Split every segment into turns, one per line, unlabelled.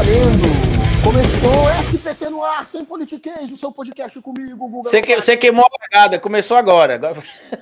valendo! Começou SPT no ar, sem politiquês, o seu podcast comigo, Guga.
Você, que, você queimou a pegada, começou agora.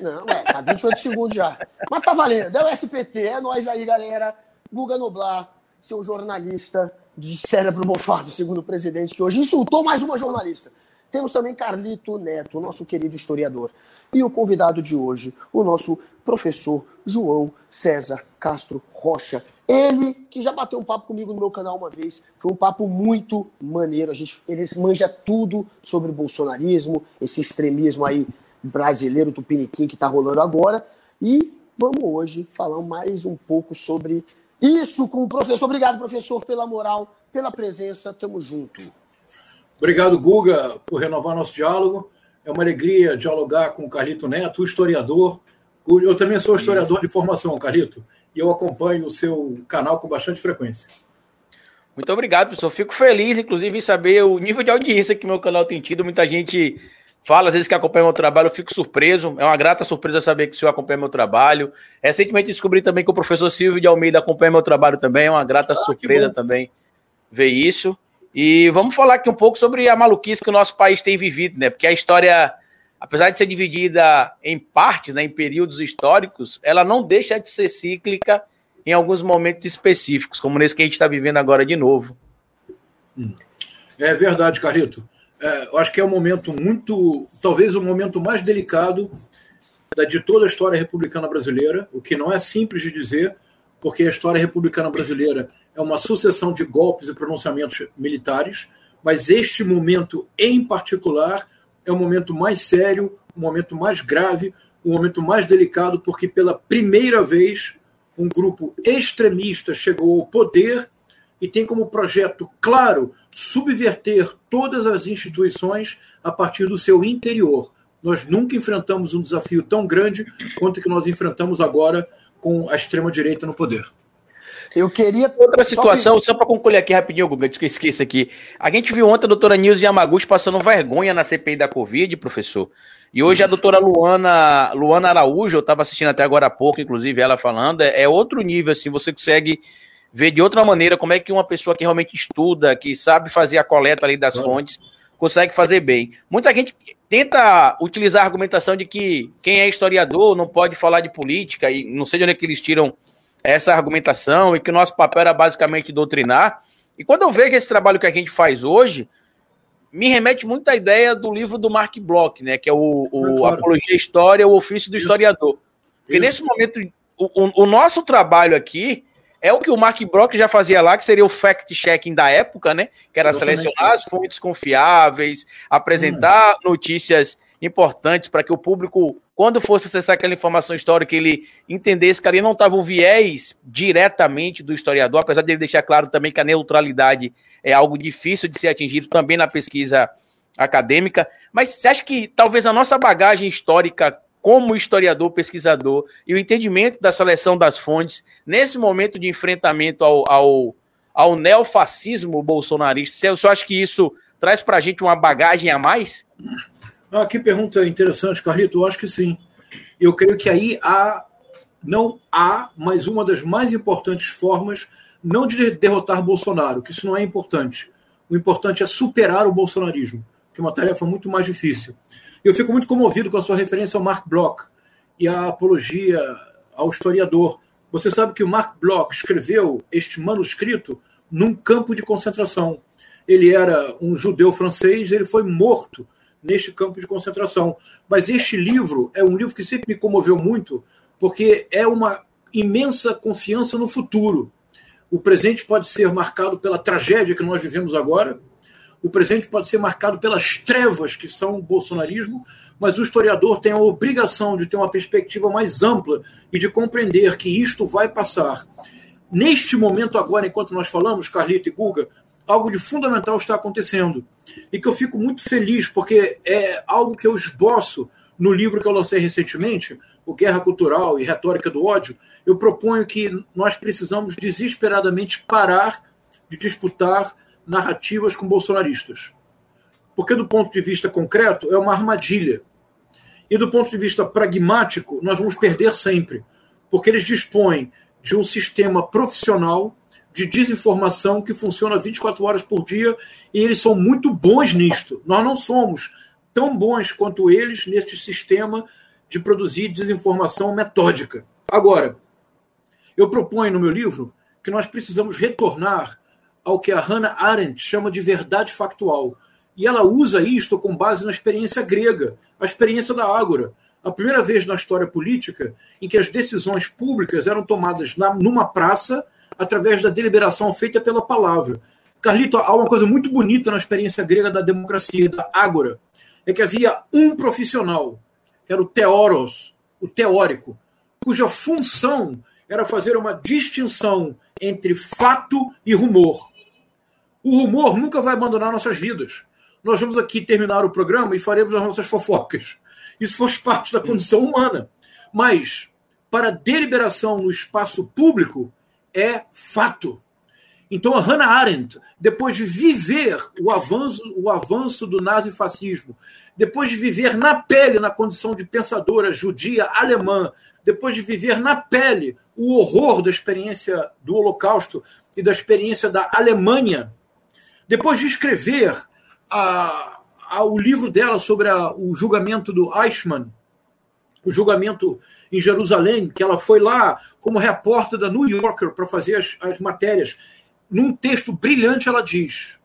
Não, é, tá 28 segundos já. Mas tá valendo, é o SPT, é nós aí, galera. Guga Noblar, seu jornalista de cérebro mofado, segundo o presidente, que hoje insultou mais uma jornalista. Temos também Carlito Neto, nosso querido historiador. E o convidado de hoje, o nosso professor João César Castro Rocha. Ele que já bateu um papo comigo no meu canal uma vez, foi um papo muito maneiro. A gente, ele manja tudo sobre bolsonarismo, esse extremismo aí brasileiro, tupiniquim que está rolando agora. E vamos hoje falar mais um pouco sobre isso com o professor. Obrigado, professor, pela moral, pela presença. Tamo junto.
Obrigado, Guga, por renovar nosso diálogo. É uma alegria dialogar com o Carlito Neto, o historiador. Eu também sou historiador de formação, Carlito, e eu acompanho o seu canal com bastante frequência.
Muito obrigado, professor. Fico feliz, inclusive, em saber o nível de audiência que meu canal tem tido. Muita gente fala, às vezes, que acompanha meu trabalho, eu fico surpreso. É uma grata surpresa saber que o senhor acompanha meu trabalho. Recentemente descobri também que o professor Silvio de Almeida acompanha meu trabalho também. É uma grata ah, surpresa também ver isso. E vamos falar aqui um pouco sobre a maluquice que o nosso país tem vivido, né? Porque a história, apesar de ser dividida em partes, né, em períodos históricos, ela não deixa de ser cíclica em alguns momentos específicos, como nesse que a gente está vivendo agora de novo.
Hum. É verdade, Carlito. É, eu acho que é um momento muito, talvez o momento mais delicado de toda a história republicana brasileira, o que não é simples de dizer, porque a história republicana brasileira é uma sucessão de golpes e pronunciamentos militares, mas este momento em particular é o momento mais sério, o momento mais grave, o momento mais delicado, porque pela primeira vez um grupo extremista chegou ao poder e tem como projeto claro subverter todas as instituições a partir do seu interior. Nós nunca enfrentamos um desafio tão grande quanto o que nós enfrentamos agora com a extrema-direita no poder.
Eu queria. Outra situação, só, só para concluir aqui rapidinho, Guga, que eu esqueci aqui. A gente viu ontem a doutora Nilce Yamaguchi passando vergonha na CPI da Covid, professor. E hoje a doutora Luana, Luana Araújo, eu estava assistindo até agora há pouco, inclusive ela falando, é, é outro nível, assim, você consegue ver de outra maneira como é que uma pessoa que realmente estuda, que sabe fazer a coleta ali das fontes, consegue fazer bem. Muita gente tenta utilizar a argumentação de que quem é historiador não pode falar de política, e não sei de onde é que eles tiram essa argumentação e que o nosso papel era basicamente doutrinar. E quando eu vejo esse trabalho que a gente faz hoje, me remete muito à ideia do livro do Mark Bloch, né, que é o, o claro. Apologia História, o ofício do Isso. historiador. Porque Isso. nesse momento, o, o, o, nosso trabalho aqui é o que o Mark Bloch já fazia lá, que seria o fact-checking da época, né, que era Exatamente. selecionar as fontes confiáveis, apresentar hum. notícias importantes para que o público, quando fosse acessar aquela informação histórica, ele entendesse que ali não estava o viés diretamente do historiador, apesar de ele deixar claro também que a neutralidade é algo difícil de ser atingido também na pesquisa acadêmica. Mas você acha que talvez a nossa bagagem histórica como historiador, pesquisador, e o entendimento da seleção das fontes, nesse momento de enfrentamento ao, ao, ao neofascismo bolsonarista, você acha que isso traz para a gente uma bagagem a mais?
Ah, que pergunta interessante, Carlito. Eu acho que sim. Eu creio que aí há, não há, mas uma das mais importantes formas, não de derrotar Bolsonaro, que isso não é importante. O importante é superar o bolsonarismo, que é uma tarefa muito mais difícil. Eu fico muito comovido com a sua referência ao Mark Bloch e a apologia ao historiador. Você sabe que o Mark Bloch escreveu este manuscrito num campo de concentração. Ele era um judeu francês, ele foi morto neste campo de concentração. Mas este livro é um livro que sempre me comoveu muito, porque é uma imensa confiança no futuro. O presente pode ser marcado pela tragédia que nós vivemos agora, o presente pode ser marcado pelas trevas que são o bolsonarismo, mas o historiador tem a obrigação de ter uma perspectiva mais ampla e de compreender que isto vai passar. Neste momento agora, enquanto nós falamos, Carlita e Guga, algo de fundamental está acontecendo. E que eu fico muito feliz, porque é algo que eu esboço no livro que eu lancei recentemente, o Guerra Cultural e Retórica do Ódio. Eu proponho que nós precisamos desesperadamente parar de disputar narrativas com bolsonaristas. Porque, do ponto de vista concreto, é uma armadilha. E do ponto de vista pragmático, nós vamos perder sempre. Porque eles dispõem de um sistema profissional de desinformação que funciona 24 horas por dia e eles são muito bons nisto. Nós não somos tão bons quanto eles neste sistema de produzir desinformação metódica. Agora, eu proponho no meu livro que nós precisamos retornar ao que a Hannah Arendt chama de verdade factual. E ela usa isto com base na experiência grega, a experiência da Ágora. A primeira vez na história política em que as decisões públicas eram tomadas na, numa praça através da deliberação feita pela palavra. Carlito, há uma coisa muito bonita na experiência grega da democracia, da Ágora, é que havia um profissional, que era o teoros, o teórico, cuja função era fazer uma distinção entre fato e rumor. O rumor nunca vai abandonar nossas vidas. Nós vamos aqui terminar o programa e faremos as nossas fofocas. Isso faz parte da condição humana. Mas, para deliberação no espaço público, é fato. Então, a Hannah Arendt, depois de viver o avanço, o avanço do nazifascismo, depois de viver na pele, na condição de pensadora judia alemã, depois de viver na pele o horror da experiência do Holocausto e da experiência da Alemanha, depois de escrever a, a, o livro dela sobre a, o julgamento do Eichmann, o julgamento em Jerusalém, que ela foi lá como repórter da New Yorker para fazer as, as matérias. Num texto brilhante, ela diz: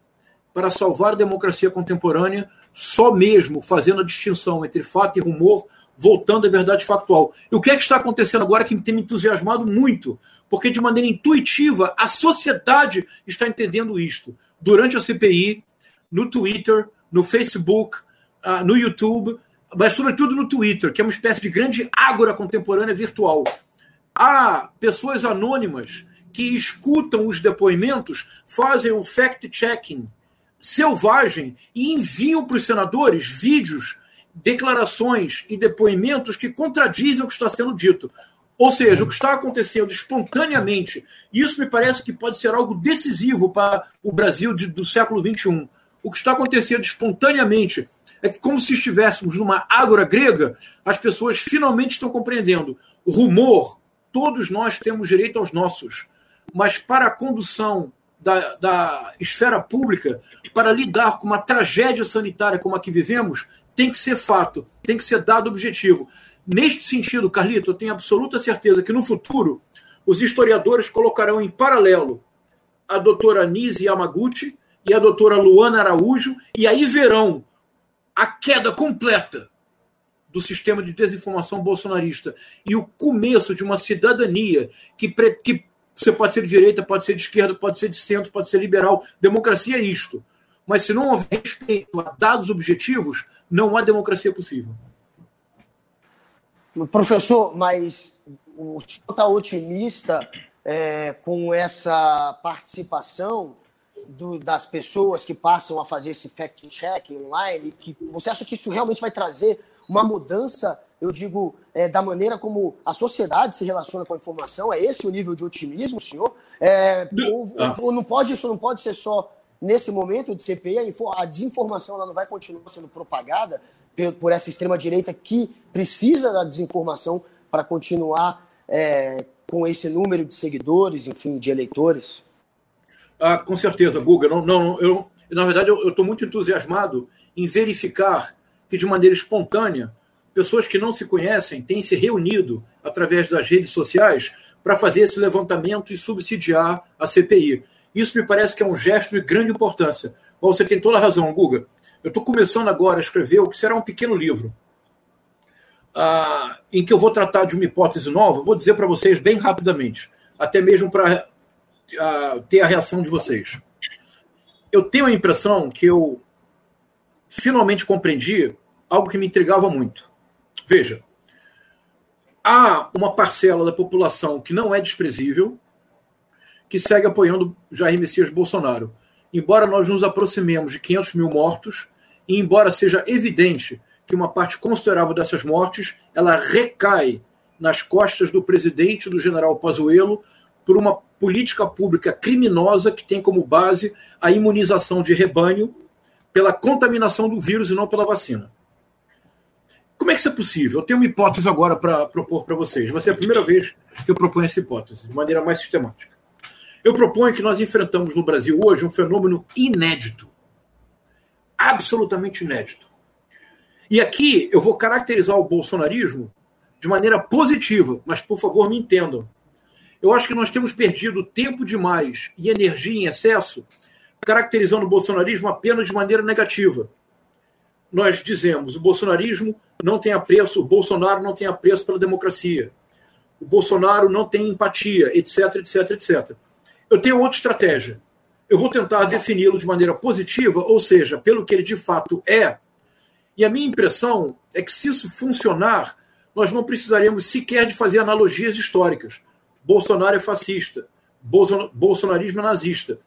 para salvar a democracia contemporânea, só mesmo fazendo a distinção entre fato e rumor, voltando à verdade factual. E o que é que está acontecendo agora que tem me entusiasmado muito? Porque, de maneira intuitiva, a sociedade está entendendo isto. Durante a CPI, no Twitter, no Facebook, uh, no YouTube, mas sobretudo no Twitter, que é uma espécie de grande ágora contemporânea virtual. Há pessoas anônimas que escutam os depoimentos, fazem o fact-checking selvagem e enviam para os senadores vídeos, declarações e depoimentos que contradizem o que está sendo dito. Ou seja, o que está acontecendo espontaneamente, isso me parece que pode ser algo decisivo para o Brasil de, do século XXI. O que está acontecendo espontaneamente é que, como se estivéssemos numa ágora grega, as pessoas finalmente estão compreendendo. O rumor, todos nós temos direito aos nossos, mas para a condução da, da esfera pública, para lidar com uma tragédia sanitária como a que vivemos, tem que ser fato, tem que ser dado objetivo. Neste sentido, Carlito, eu tenho absoluta certeza que no futuro os historiadores colocarão em paralelo a doutora Nise Yamaguchi e a doutora Luana Araújo, e aí verão a queda completa do sistema de desinformação bolsonarista e o começo de uma cidadania que, que você pode ser de direita, pode ser de esquerda, pode ser de centro, pode ser liberal. Democracia é isto. Mas se não houver respeito a dados objetivos, não há democracia possível.
Professor, mas o senhor está otimista é, com essa participação do, das pessoas que passam a fazer esse fact-check online? Que você acha que isso realmente vai trazer uma mudança, eu digo, é, da maneira como a sociedade se relaciona com a informação? É esse o nível de otimismo, senhor? É, ou, ah. ou, não pode, isso não pode ser só nesse momento de CPI, a, a desinformação ela não vai continuar sendo propagada por, por essa extrema-direita que precisa da desinformação para continuar é, com esse número de seguidores, enfim, de eleitores?
Ah, com certeza, Guga. Não, não, eu, na verdade, eu estou muito entusiasmado em verificar que, de maneira espontânea, pessoas que não se conhecem têm se reunido através das redes sociais para fazer esse levantamento e subsidiar a CPI. Isso me parece que é um gesto de grande importância. Você tem toda a razão, Guga. Eu estou começando agora a escrever o que será um pequeno livro, ah, em que eu vou tratar de uma hipótese nova. Vou dizer para vocês bem rapidamente, até mesmo para a, ter a reação de vocês. Eu tenho a impressão que eu finalmente compreendi algo que me intrigava muito. Veja, há uma parcela da população que não é desprezível, que segue apoiando Jair Messias Bolsonaro. Embora nós nos aproximemos de 500 mil mortos, e embora seja evidente que uma parte considerável dessas mortes ela recai nas costas do presidente do general Pazuello por uma política pública criminosa que tem como base a imunização de rebanho pela contaminação do vírus e não pela vacina. Como é que isso é possível? Eu tenho uma hipótese agora para propor para vocês. Vai ser a primeira vez que eu proponho essa hipótese, de maneira mais sistemática. Eu proponho que nós enfrentamos no Brasil hoje um fenômeno inédito. Absolutamente inédito. E aqui eu vou caracterizar o bolsonarismo de maneira positiva, mas por favor me entendam. Eu acho que nós temos perdido tempo demais e energia em excesso caracterizando o bolsonarismo apenas de maneira negativa. Nós dizemos o bolsonarismo não tem apreço, o Bolsonaro não tem apreço pela democracia, o Bolsonaro não tem empatia, etc, etc, etc. Eu tenho outra estratégia. Eu vou tentar defini-lo de maneira positiva, ou seja, pelo que ele de fato é. E a minha impressão é que se isso funcionar, nós não precisaremos sequer de fazer analogias históricas. Bolsonaro é fascista, bolsonarismo é nazista.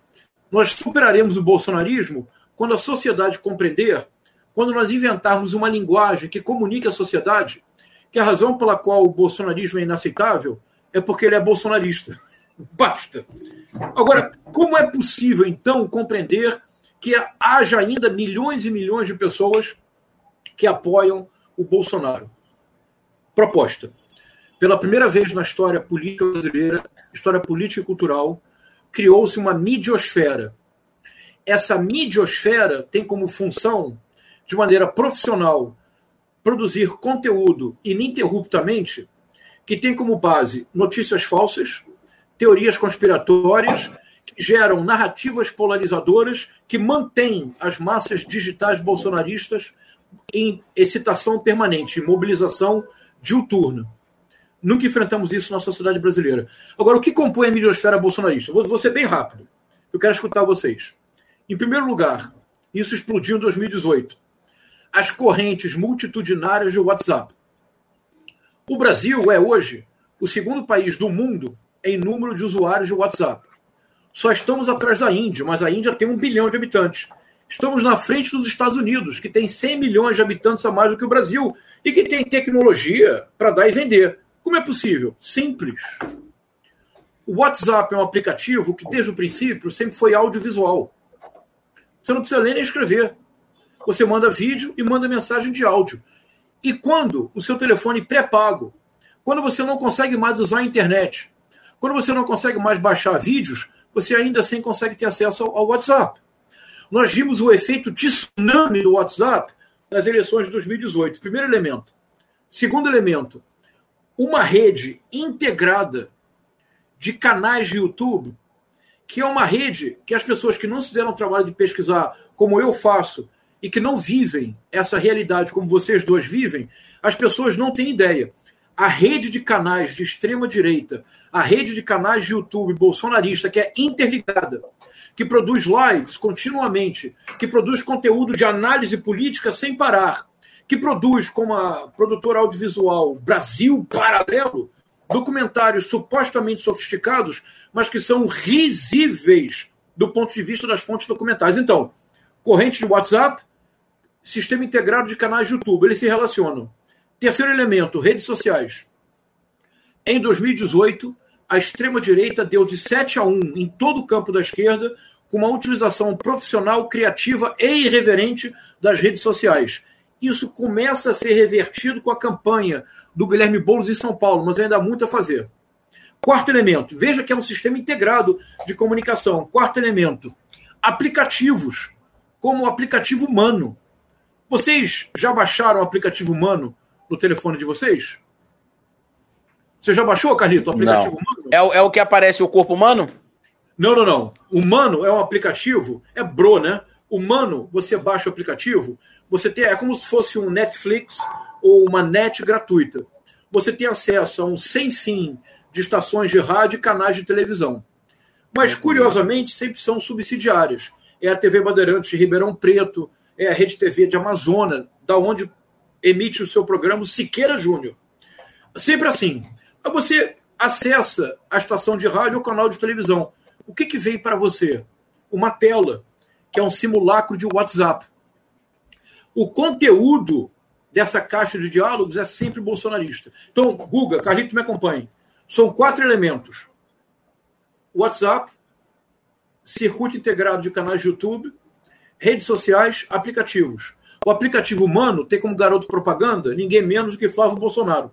Nós superaremos o bolsonarismo quando a sociedade compreender, quando nós inventarmos uma linguagem que comunique à sociedade que a razão pela qual o bolsonarismo é inaceitável é porque ele é bolsonarista. Basta. Agora, como é possível, então, compreender que haja ainda milhões e milhões de pessoas que apoiam o Bolsonaro? Proposta. Pela primeira vez na história política brasileira, história política e cultural, criou-se uma midiosfera. Essa midiosfera tem como função, de maneira profissional, produzir conteúdo ininterruptamente que tem como base notícias falsas, teorias conspiratórias, que geram narrativas polarizadoras que mantêm as massas digitais bolsonaristas em excitação permanente, em mobilização diuturna. Nunca enfrentamos isso na sociedade brasileira. Agora, o que compõe a midiosfera bolsonarista? Vou, vou ser bem rápido. Eu quero escutar vocês. Em primeiro lugar, isso explodiu em 2018. As correntes multitudinárias de WhatsApp. O Brasil é hoje o segundo país do mundo em número de usuários de WhatsApp. Só estamos atrás da Índia, mas a Índia tem um bilhão de habitantes. Estamos na frente dos Estados Unidos, que tem 100 milhões de habitantes a mais do que o Brasil e que tem tecnologia para dar e vender. Como é possível? Simples. O WhatsApp é um aplicativo que, desde o princípio, sempre foi audiovisual. Você não precisa ler nem escrever. Você manda vídeo e manda mensagem de áudio. E quando o seu telefone pré-pago, quando você não consegue mais usar a internet, quando você não consegue mais baixar vídeos, você ainda assim consegue ter acesso ao WhatsApp. Nós vimos o efeito tsunami do WhatsApp nas eleições de 2018. Primeiro elemento. Segundo elemento, uma rede integrada de canais de YouTube, que é uma rede que as pessoas que não se deram o trabalho de pesquisar, como eu faço, e que não vivem essa realidade como vocês dois vivem, as pessoas não têm ideia. A rede de canais de extrema direita, a rede de canais de YouTube bolsonarista, que é interligada, que produz lives continuamente, que produz conteúdo de análise política sem parar, que produz, como a produtora audiovisual Brasil Paralelo, documentários supostamente sofisticados, mas que são risíveis do ponto de vista das fontes documentais. Então, corrente de WhatsApp, sistema integrado de canais de YouTube, eles se relacionam. Terceiro elemento, redes sociais. Em 2018, a extrema-direita deu de 7 a 1 em todo o campo da esquerda, com uma utilização profissional, criativa e irreverente das redes sociais. Isso começa a ser revertido com a campanha do Guilherme Boulos em São Paulo, mas ainda há muito a fazer. Quarto elemento, veja que é um sistema integrado de comunicação. Quarto elemento, aplicativos, como o aplicativo Mano. Vocês já baixaram o aplicativo Mano no telefone de vocês? Você já baixou, Carlito, o aplicativo
não. Mano? É, é o que aparece o corpo humano?
Não, não, não. O Mano é um aplicativo, é Bro, né? O Mano, você baixa o aplicativo, você tem, é como se fosse um Netflix ou uma net gratuita. Você tem acesso a um sem fim de estações de rádio e canais de televisão. Mas, curiosamente, sempre são subsidiárias. É a TV Bandeirantes de Ribeirão Preto, é a Rede TV de Amazonas, da onde emite o seu programa Siqueira Júnior. Sempre assim. Você acessa a estação de rádio ou canal de televisão. O que, que vem para você? Uma tela, que é um simulacro de WhatsApp. O conteúdo dessa caixa de diálogos é sempre bolsonarista. Então, Guga, Carlito, me acompanhe. São quatro elementos: WhatsApp, circuito integrado de canais de YouTube, redes sociais, aplicativos. O aplicativo humano tem como garoto propaganda ninguém menos do que Flávio Bolsonaro.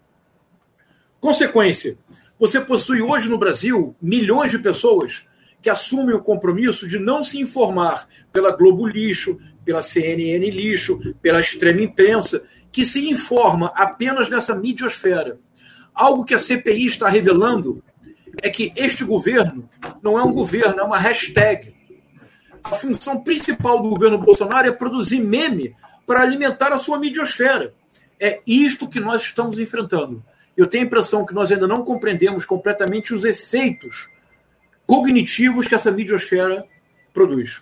Consequência: você possui hoje no Brasil milhões de pessoas que assumem o compromisso de não se informar pela Globo Lixo, pela CNN Lixo, pela extrema imprensa, que se informa apenas nessa midiosfera. Algo que a CPI está revelando é que este governo não é um governo, é uma hashtag. A função principal do governo Bolsonaro é produzir meme para alimentar a sua midiosfera. É isto que nós estamos enfrentando. Eu tenho a impressão que nós ainda não compreendemos completamente os efeitos cognitivos que essa midiosfera produz.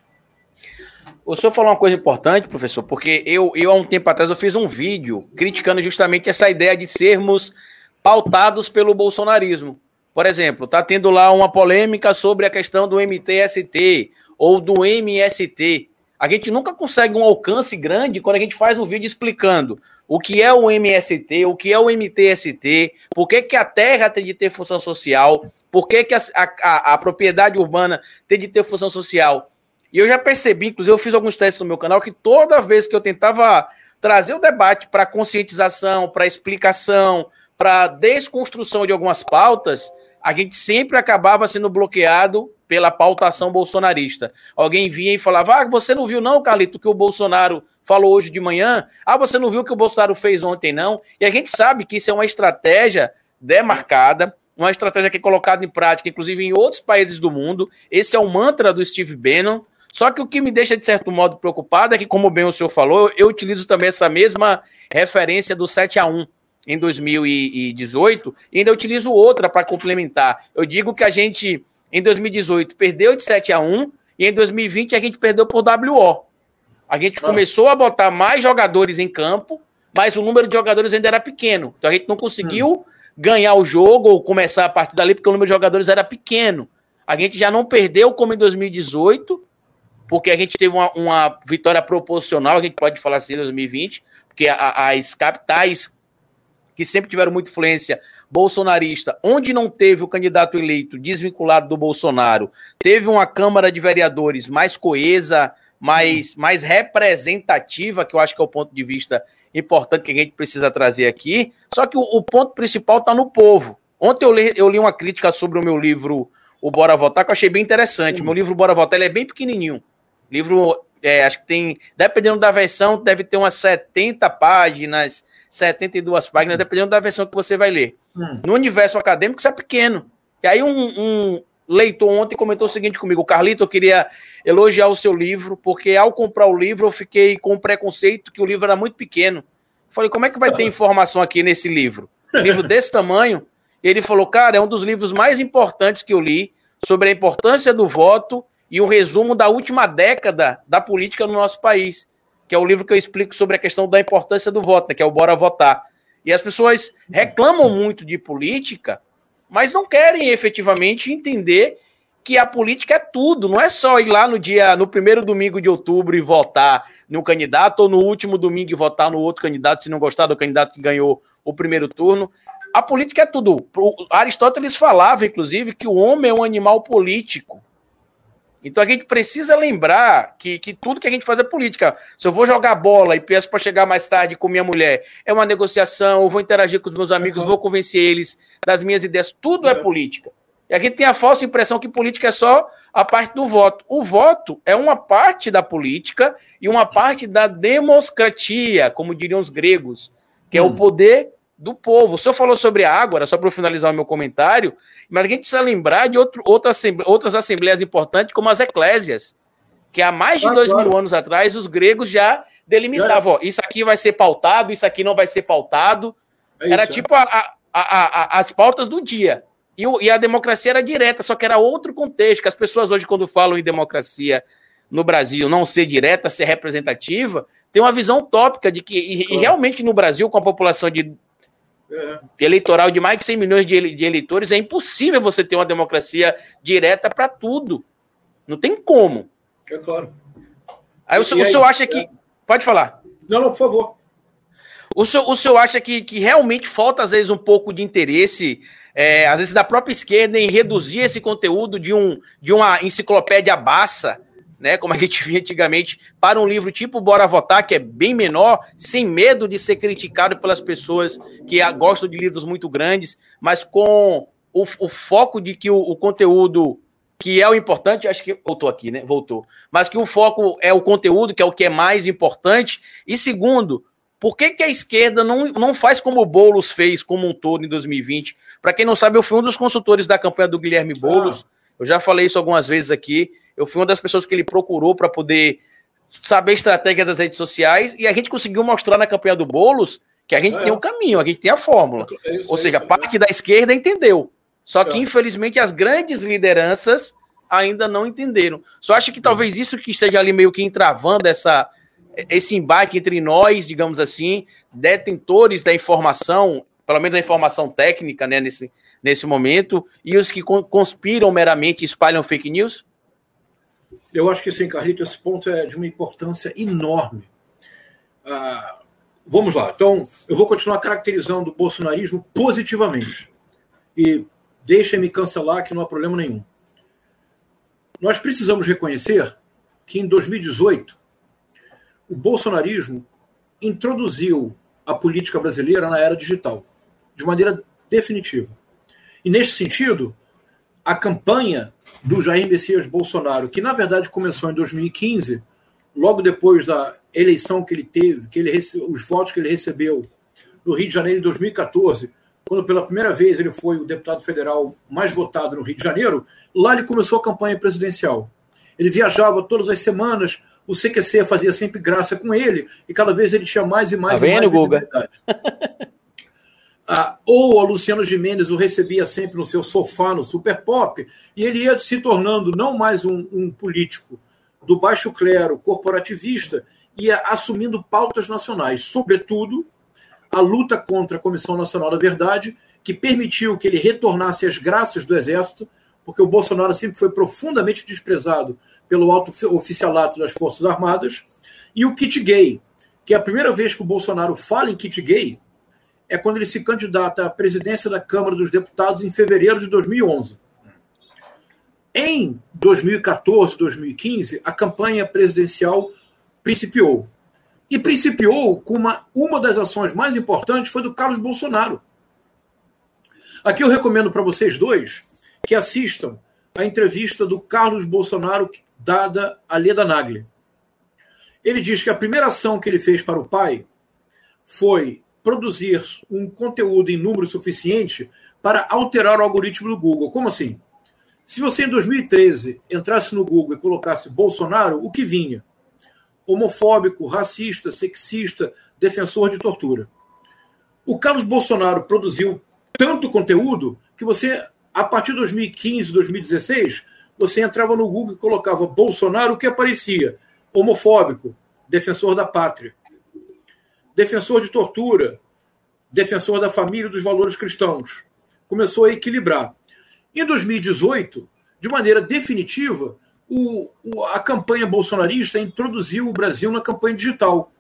O senhor falou uma coisa importante, professor, porque eu, eu há um tempo atrás eu fiz um vídeo criticando justamente essa ideia de sermos pautados pelo bolsonarismo. Por exemplo, está tendo lá uma polêmica sobre a questão do MTST ou do MST. A gente nunca consegue um alcance grande quando a gente faz um vídeo explicando o que é o MST, o que é o MTST, por que, que a terra tem de ter função social, por que, que a, a, a propriedade urbana tem de ter função social. E eu já percebi, inclusive eu fiz alguns testes no meu canal, que toda vez que eu tentava trazer o debate para conscientização, para explicação, para desconstrução de algumas pautas, a gente sempre acabava sendo bloqueado pela pautação bolsonarista. Alguém vinha e falava: Ah, você não viu, não, Carlito, que o Bolsonaro falou hoje de manhã? Ah, você não viu o que o Bolsonaro fez ontem, não? E a gente sabe que isso é uma estratégia demarcada, uma estratégia que é colocada em prática, inclusive em outros países do mundo. Esse é o mantra do Steve Bannon. Só que o que me deixa, de certo modo, preocupado é que, como bem o senhor falou, eu utilizo também essa mesma referência do 7 a 1 em 2018, e ainda utilizo outra para complementar. Eu digo que a gente, em 2018, perdeu de 7 a 1 e em 2020 a gente perdeu por WO. A gente ah. começou a botar mais jogadores em campo, mas o número de jogadores ainda era pequeno. Então a gente não conseguiu hum. Ganhar o jogo ou começar a partir dali porque o número de jogadores era pequeno. A gente já não perdeu como em 2018, porque a gente teve uma, uma vitória proporcional, a gente pode falar assim em 2020, porque as capitais que sempre tiveram muita influência bolsonarista, onde não teve o candidato eleito desvinculado do Bolsonaro, teve uma Câmara de Vereadores mais coesa, mais, mais representativa, que eu acho que é o ponto de vista importante que a gente precisa trazer aqui. Só que o, o ponto principal está no povo. Ontem eu li, eu li uma crítica sobre o meu livro O Bora Votar, que eu achei bem interessante. Uhum. Meu livro Bora Votar ele é bem pequenininho. Livro, é, acho que tem, dependendo da versão, deve ter umas 70 páginas, 72 páginas, dependendo da versão que você vai ler. Hum. No universo acadêmico, isso é pequeno. E aí, um, um leitor ontem comentou o seguinte comigo: Carlito, eu queria elogiar o seu livro, porque ao comprar o livro eu fiquei com preconceito que o livro era muito pequeno. Falei, como é que vai ter informação aqui nesse livro? Um livro desse tamanho. E ele falou, cara, é um dos livros mais importantes que eu li sobre a importância do voto e um resumo da última década da política no nosso país que é o livro que eu explico sobre a questão da importância do voto, né, que é o Bora Votar. E as pessoas reclamam muito de política, mas não querem efetivamente entender que a política é tudo, não é só ir lá no dia, no primeiro domingo de outubro e votar no candidato, ou no último domingo e votar no outro candidato, se não gostar do candidato que ganhou o primeiro turno. A política é tudo. O Aristóteles falava, inclusive, que o homem é um animal político. Então a gente precisa lembrar que, que tudo que a gente faz é política. Se eu vou jogar bola e peço para chegar mais tarde com minha mulher, é uma negociação, eu vou interagir com os meus amigos, vou convencer eles das minhas ideias, tudo é política. E a gente tem a falsa impressão que política é só a parte do voto. O voto é uma parte da política e uma parte da democracia, como diriam os gregos, que é o hum. poder do povo. O senhor falou sobre a água, só para finalizar o meu comentário, mas a gente precisa lembrar de outro, outras, outras assembleias importantes, como as eclésias, que há mais de ah, dois claro. mil anos atrás os gregos já delimitavam: ó, isso aqui vai ser pautado, isso aqui não vai ser pautado. É era isso, tipo é. a, a, a, as pautas do dia. E, o, e a democracia era direta, só que era outro contexto, que as pessoas hoje, quando falam em democracia no Brasil, não ser direta, ser representativa, tem uma visão utópica de que, e, claro. e realmente no Brasil, com a população de é. eleitoral de mais de 100 milhões de, de eleitores, é impossível você ter uma democracia direta para tudo. Não tem como.
É claro.
Aí o, senhor, aí, o senhor acha que. É. Pode falar.
Não, não, por favor.
O senhor, o senhor acha que, que realmente falta, às vezes, um pouco de interesse, é, às vezes, da própria esquerda em reduzir esse conteúdo de, um, de uma enciclopédia bassa né, como a gente via antigamente, para um livro tipo Bora Votar, que é bem menor, sem medo de ser criticado pelas pessoas que gostam de livros muito grandes, mas com o, o foco de que o, o conteúdo que é o importante, acho que voltou aqui, né? Voltou. Mas que o foco é o conteúdo, que é o que é mais importante. E segundo, por que, que a esquerda não, não faz como o Boulos fez como um todo em 2020? Para quem não sabe, eu fui um dos consultores da campanha do Guilherme Boulos. Ah. Eu já falei isso algumas vezes aqui. Eu fui uma das pessoas que ele procurou para poder saber estratégias das redes sociais e a gente conseguiu mostrar na campanha do Boulos que a gente é. tem o um caminho, a gente tem a fórmula. É isso, Ou seja, é parte da esquerda entendeu. Só que, é. infelizmente, as grandes lideranças ainda não entenderam. Só acho que talvez isso que esteja ali meio que entravando essa, esse embate entre nós, digamos assim, detentores da informação, pelo menos da informação técnica, né, nesse, nesse momento, e os que conspiram meramente e espalham fake news?
Eu acho que sim, Carlito, esse ponto é de uma importância enorme. Ah, vamos lá. Então, eu vou continuar caracterizando o bolsonarismo positivamente. E deixem-me cancelar que não há problema nenhum. Nós precisamos reconhecer que em 2018 o bolsonarismo introduziu a política brasileira na era digital, de maneira definitiva. E neste sentido, a campanha do Jair Messias Bolsonaro, que na verdade começou em 2015, logo depois da eleição que ele teve, que ele os votos que ele recebeu no Rio de Janeiro em 2014, quando pela primeira vez ele foi o deputado federal mais votado no Rio de Janeiro, lá ele começou a campanha presidencial. Ele viajava todas as semanas, o CQC fazia sempre graça com ele, e cada vez ele tinha mais e mais,
tá vendo,
mais
Guga?
ah, ou a Luciano Gimenez o recebia sempre no seu sofá, no Super Pop, e ele ia se tornando não mais um, um político do baixo clero corporativista, ia assumindo pautas nacionais, sobretudo a luta contra a Comissão Nacional da Verdade, que permitiu que ele retornasse às graças do Exército, porque o Bolsonaro sempre foi profundamente desprezado pelo alto oficialato das Forças Armadas, e o kit gay, que é a primeira vez que o Bolsonaro fala em kit gay, é quando ele se candidata à presidência da Câmara dos Deputados em fevereiro de 2011. Em 2014, 2015, a campanha presidencial principiou. E principiou com uma, uma das ações mais importantes foi do Carlos Bolsonaro. Aqui eu recomendo para vocês dois que assistam a entrevista do Carlos Bolsonaro dada a Leda Nagli. Ele diz que a primeira ação que ele fez para o pai foi produzir um conteúdo em número suficiente para alterar o algoritmo do Google. Como assim? Se você em 2013 entrasse no Google e colocasse Bolsonaro, o que vinha? homofóbico, racista, sexista, defensor de tortura. O Carlos Bolsonaro produziu tanto conteúdo que você, a partir de 2015, 2016, você entrava no Google e colocava Bolsonaro, o que aparecia? Homofóbico, defensor da pátria, defensor de tortura, defensor da família e dos valores cristãos. Começou a equilibrar. Em 2018, de maneira definitiva, o, o, a campanha bolsonarista introduziu o Brasil na campanha digital.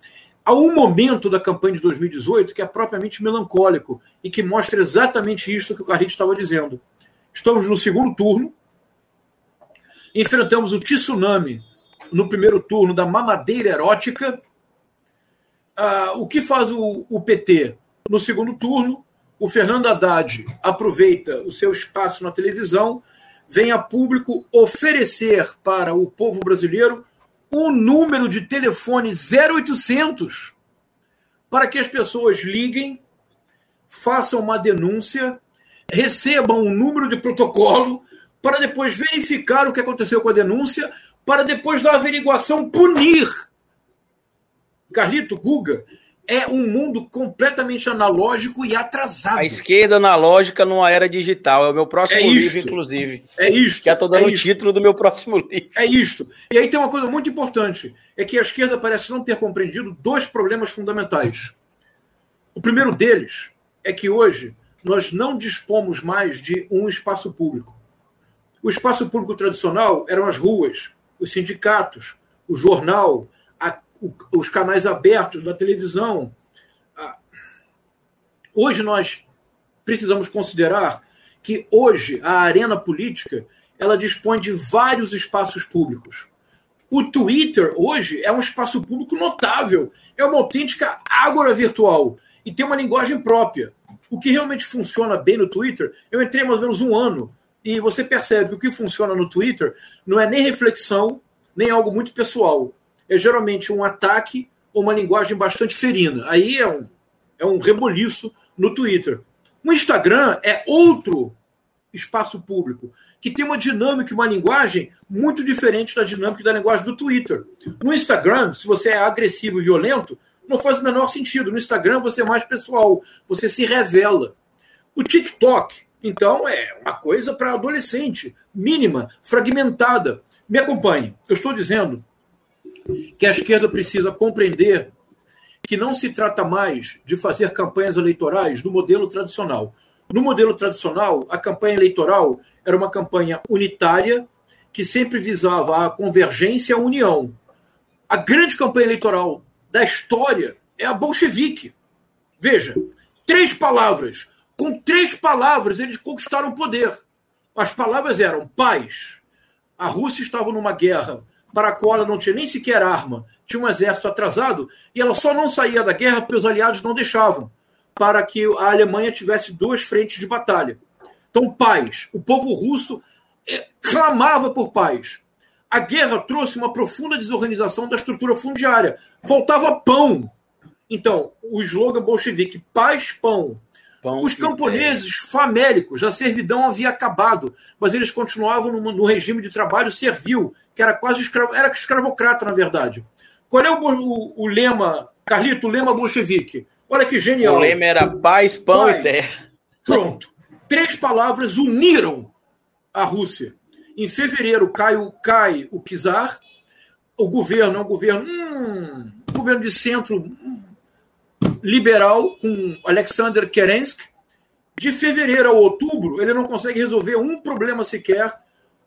Há um momento da campanha de 2018 que é propriamente melancólico e que mostra exatamente isso que o Carlito estava dizendo. Estamos no segundo turno, enfrentamos o tsunami no primeiro turno da mamadeira erótica. Ah, o que faz o, o PT no segundo turno? O Fernando Haddad aproveita o seu espaço na televisão vem a público oferecer para o povo brasileiro um número de telefone 0800 para que as pessoas liguem, façam uma denúncia, recebam um número de protocolo para depois verificar o que aconteceu com a denúncia, para depois da averiguação punir. Carlito Guga, é um mundo completamente analógico e atrasado.
A esquerda analógica numa era digital. É o meu próximo é livro, inclusive.
É isso.
Já estou dando é o título do meu próximo livro.
É isto. E aí tem uma coisa muito importante: é que a esquerda parece não ter compreendido dois problemas fundamentais. O primeiro deles é que hoje nós não dispomos mais de um espaço público. O espaço público tradicional eram as ruas, os sindicatos, o jornal, os canais abertos da televisão. Hoje nós precisamos considerar que hoje a arena política ela dispõe de vários espaços públicos. O Twitter hoje é um espaço público notável, é uma autêntica ágora virtual e tem uma linguagem própria. O que realmente funciona bem no Twitter, eu entrei mais ou menos um ano E você percebe que o que funciona no Twitter não é nem reflexão, nem algo muito pessoal. É geralmente um ataque ou uma linguagem bastante ferina. Aí é um, é um reboliço no Twitter. O Instagram é outro espaço público que tem uma dinâmica e uma linguagem muito diferente da dinâmica e da linguagem do Twitter. No Instagram, se você é agressivo e violento, não faz o menor sentido. No Instagram, você é mais pessoal, você se revela. O TikTok, então, é uma coisa para adolescente, mínima, fragmentada. Me acompanhe. Eu estou dizendo que a esquerda precisa compreender que não se trata mais de fazer campanhas eleitorais no modelo tradicional. No modelo tradicional, a campanha eleitoral era uma campanha unitária que sempre visava a convergência e a união. A grande campanha eleitoral da história é a bolchevique. Veja, três palavras. Com três palavras, eles conquistaram o poder. As palavras eram paz. A Rússia estava numa guerra para a qual ela não tinha nem sequer arma, tinha um exército atrasado, e ela só não saía da guerra porque os aliados não deixavam, para que a Alemanha tivesse duas frentes de batalha. Então, paz. O povo russo eh, clamava por paz. A guerra trouxe uma profunda desorganização da estrutura fundiária. Faltava pão. Então, o slogan bolchevique, paz, pão. Pão Os camponeses famélicos, a servidão havia acabado, mas eles continuavam no, no regime de trabalho servil, que era quase escravo, era escravocrata, na verdade. Qual é o, o, o lema, Carlito, o lema bolchevique? Olha que genial.
O lema era paz, pão paz. e terra.
Pronto. Três palavras uniram a Rússia. Em fevereiro cai o, cai o czar, o governo é um governo, hum, governo de centro hum, liberal com Alexander Kerensky. De fevereiro a outubro, ele não consegue resolver um problema sequer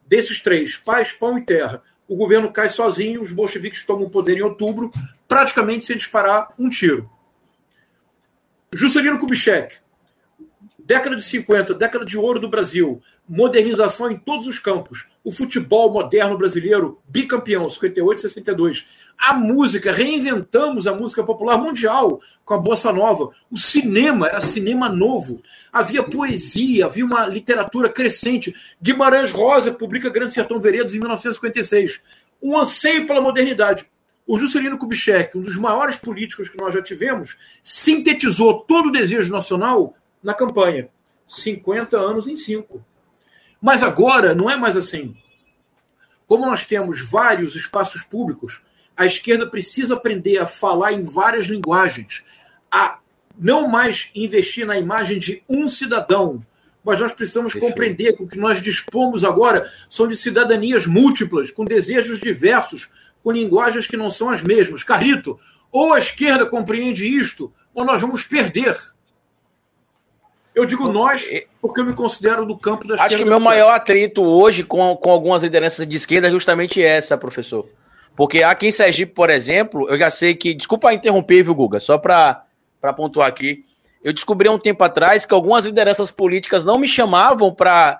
desses três: paz, pão e terra. O governo cai sozinho, os bolcheviques tomam o poder em outubro, praticamente sem disparar um tiro. Juscelino Kubitschek, década de 50, década de ouro do Brasil, modernização em todos os campos. O futebol moderno brasileiro, bicampeão, 58 62. A música, reinventamos a música popular mundial com a bossa nova. O cinema era cinema novo. Havia poesia, havia uma literatura crescente. Guimarães Rosa publica Grande Sertão Veredas em 1956. Um anseio pela modernidade. O Juscelino Kubitschek, um dos maiores políticos que nós já tivemos, sintetizou todo o desejo nacional na campanha. 50 anos em 5. Mas agora não é mais assim. Como nós temos vários espaços públicos, a esquerda precisa aprender a falar em várias linguagens, a não mais investir na imagem de um cidadão, mas nós precisamos compreender que o que nós dispomos agora são de cidadanias múltiplas, com desejos diversos, com linguagens que não são as mesmas. Carlito, ou a esquerda compreende isto, ou nós vamos perder. Eu digo nós, porque eu me considero do campo da
esquerda. Acho que meu maior atrito hoje com, com algumas lideranças de esquerda é justamente essa, professor. Porque aqui em Sergipe, por exemplo, eu já sei que. Desculpa interromper, viu, Guga? Só para pontuar aqui. Eu descobri há um tempo atrás que algumas lideranças políticas não me chamavam para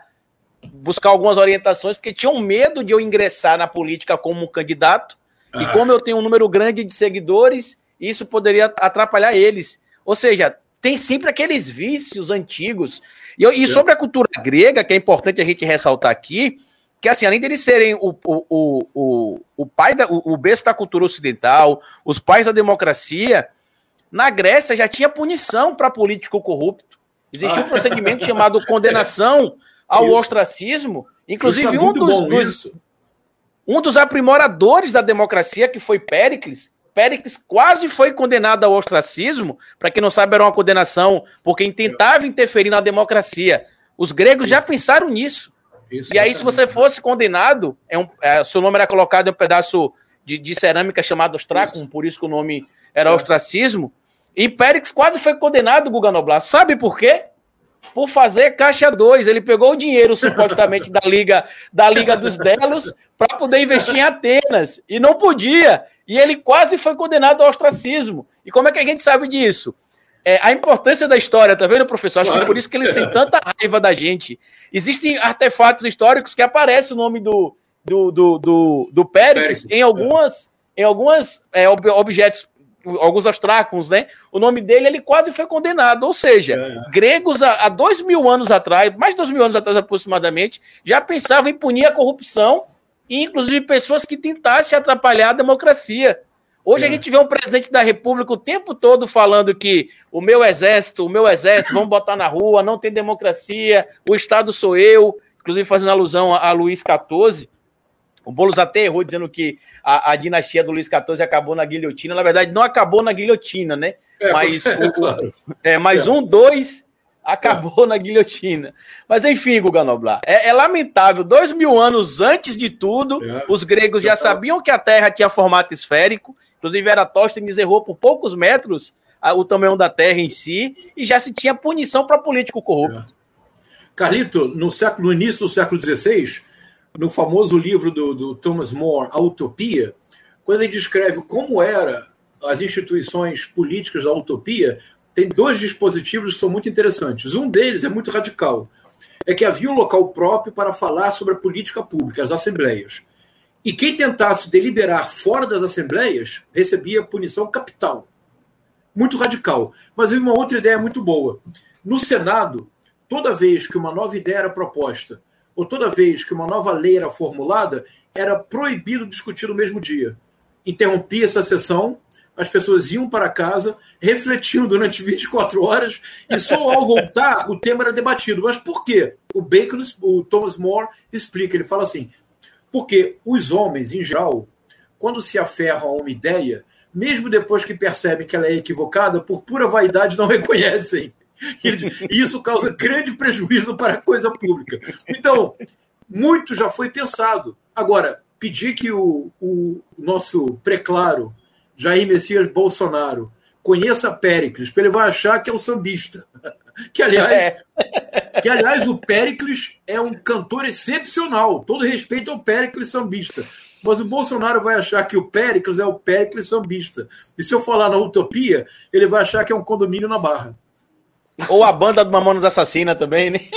buscar algumas orientações, porque tinham medo de eu ingressar na política como candidato. Ah. E como eu tenho um número grande de seguidores, isso poderia atrapalhar eles. Ou seja, tem sempre aqueles vícios antigos. E, e sobre a cultura grega, que é importante a gente ressaltar aqui, que assim, além deles serem o, o, o, o, pai da, o, o berço da cultura ocidental, os pais da democracia, na Grécia já tinha punição para político corrupto. Existia um ah. procedimento chamado condenação ao isso. ostracismo. Inclusive, um dos, dos um dos aprimoradores da democracia, que foi Péricles, Péricles quase foi condenado ao ostracismo. Para quem não sabe, era uma condenação por quem tentava interferir na democracia. Os gregos Isso. já pensaram nisso. Isso, e aí, se você fosse condenado, é um, é, seu nome era colocado em um pedaço de, de cerâmica chamado ostracum, por isso que o nome era é. ostracismo. E Péricles quase foi condenado, Guga Noblar. Sabe por quê? Por fazer caixa 2. Ele pegou o dinheiro, supostamente, da Liga, da Liga dos Delos para poder investir em Atenas. E não podia. E ele quase foi condenado ao ostracismo. E como é que a gente sabe disso? É, a importância da história, tá vendo, professor? Acho claro. que é por isso que eles têm tanta raiva da gente. Existem artefatos históricos que aparece o nome do, do, do, do, do Péricles em algumas, em algumas é, objetos alguns astracons, né? O nome dele ele quase foi condenado. Ou seja, é. gregos há, há dois mil anos atrás, mais de dois mil anos atrás aproximadamente, já pensavam em punir a corrupção inclusive pessoas que tentassem atrapalhar a democracia. Hoje é. a gente vê um presidente da República o tempo todo falando que o meu exército, o meu exército, vamos botar na rua, não tem democracia, o Estado sou eu, inclusive fazendo alusão a, a Luiz XIV. O Boulos até errou dizendo que a, a, dinastia do Luiz XIV acabou na guilhotina. Na verdade, não acabou na guilhotina, né? É, mas, é, o, claro. é, mas é. um, dois acabou na guilhotina. Mas enfim, Guga Noblar, é, é, lamentável. Dois mil anos antes de tudo, é. os gregos já sabiam que a Terra tinha formato esférico. Inclusive, Eratóstenes errou por poucos metros o tamanho da Terra em si e já se tinha punição para político corrupto. É.
Carlito, no, século, no início do século XVI, no famoso livro do, do Thomas More, A Utopia, quando ele descreve como eram as instituições políticas da utopia, tem dois dispositivos que são muito interessantes. Um deles é muito radical. É que havia um local próprio para falar sobre a política pública, as assembleias. E quem tentasse deliberar fora das assembleias recebia punição capital. Muito radical. Mas havia uma outra ideia muito boa. No Senado, toda vez que uma nova ideia era proposta ou toda vez que uma nova lei era formulada, era proibido discutir no mesmo dia. Interrompia essa sessão, as pessoas iam para casa, refletiam durante 24 horas, e só ao voltar o tema era debatido. Mas por quê? O Bacon, o Thomas More explica, ele fala assim: porque os homens, em geral, quando se aferram a uma ideia, mesmo depois que percebem que ela é equivocada, por pura vaidade não reconhecem. E isso causa grande prejuízo para a coisa pública. Então, muito já foi pensado. Agora, pedir que o, o nosso preclaro, Jair Messias Bolsonaro, conheça Péricles, porque ele vai achar que é um sambista. Que aliás, é. que, aliás, o Péricles é um cantor excepcional. Todo respeito ao Péricles sambista. Mas o Bolsonaro vai achar que o Péricles é o Péricles sambista. E se eu falar na utopia, ele vai achar que é um condomínio na Barra.
Ou a banda do Mamonas Assassina também, né?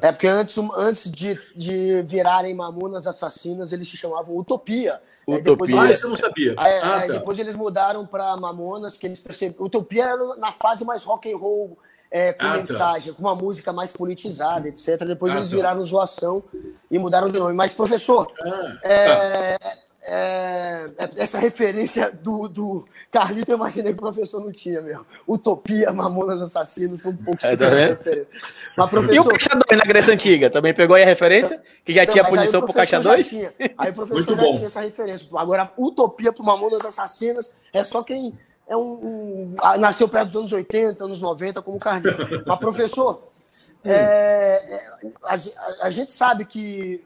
É porque antes, antes de, de virarem Mamonas Assassinas, eles se chamavam Utopia.
Utopia.
ah, isso
eu não sabia.
É, ah, tá. Depois eles mudaram para Mamonas, que eles perceberam. Utopia era na fase mais rock and roll, é, com ah, tá. mensagem, tá. com uma música mais politizada, etc. Depois ah, eles tá. viraram zoação e mudaram de nome. Mas, professor, ah, é, tá. É, é, essa referência do, do Carlito, eu imaginei que o professor não tinha mesmo. Utopia, Mamonas Assassinos, são um pouco é, tá referências.
Mas, professor... E o Caixa 2 na Grécia Antiga? Também pegou aí a referência? Que já não, tinha punição pro Caixa 2?
Aí o professor já tinha essa referência. Agora, Utopia pro Mamonas Assassinas é só quem é um, um, nasceu perto dos anos 80, anos 90, como Carlito. Mas, professor, hum. é, a, a, a gente sabe que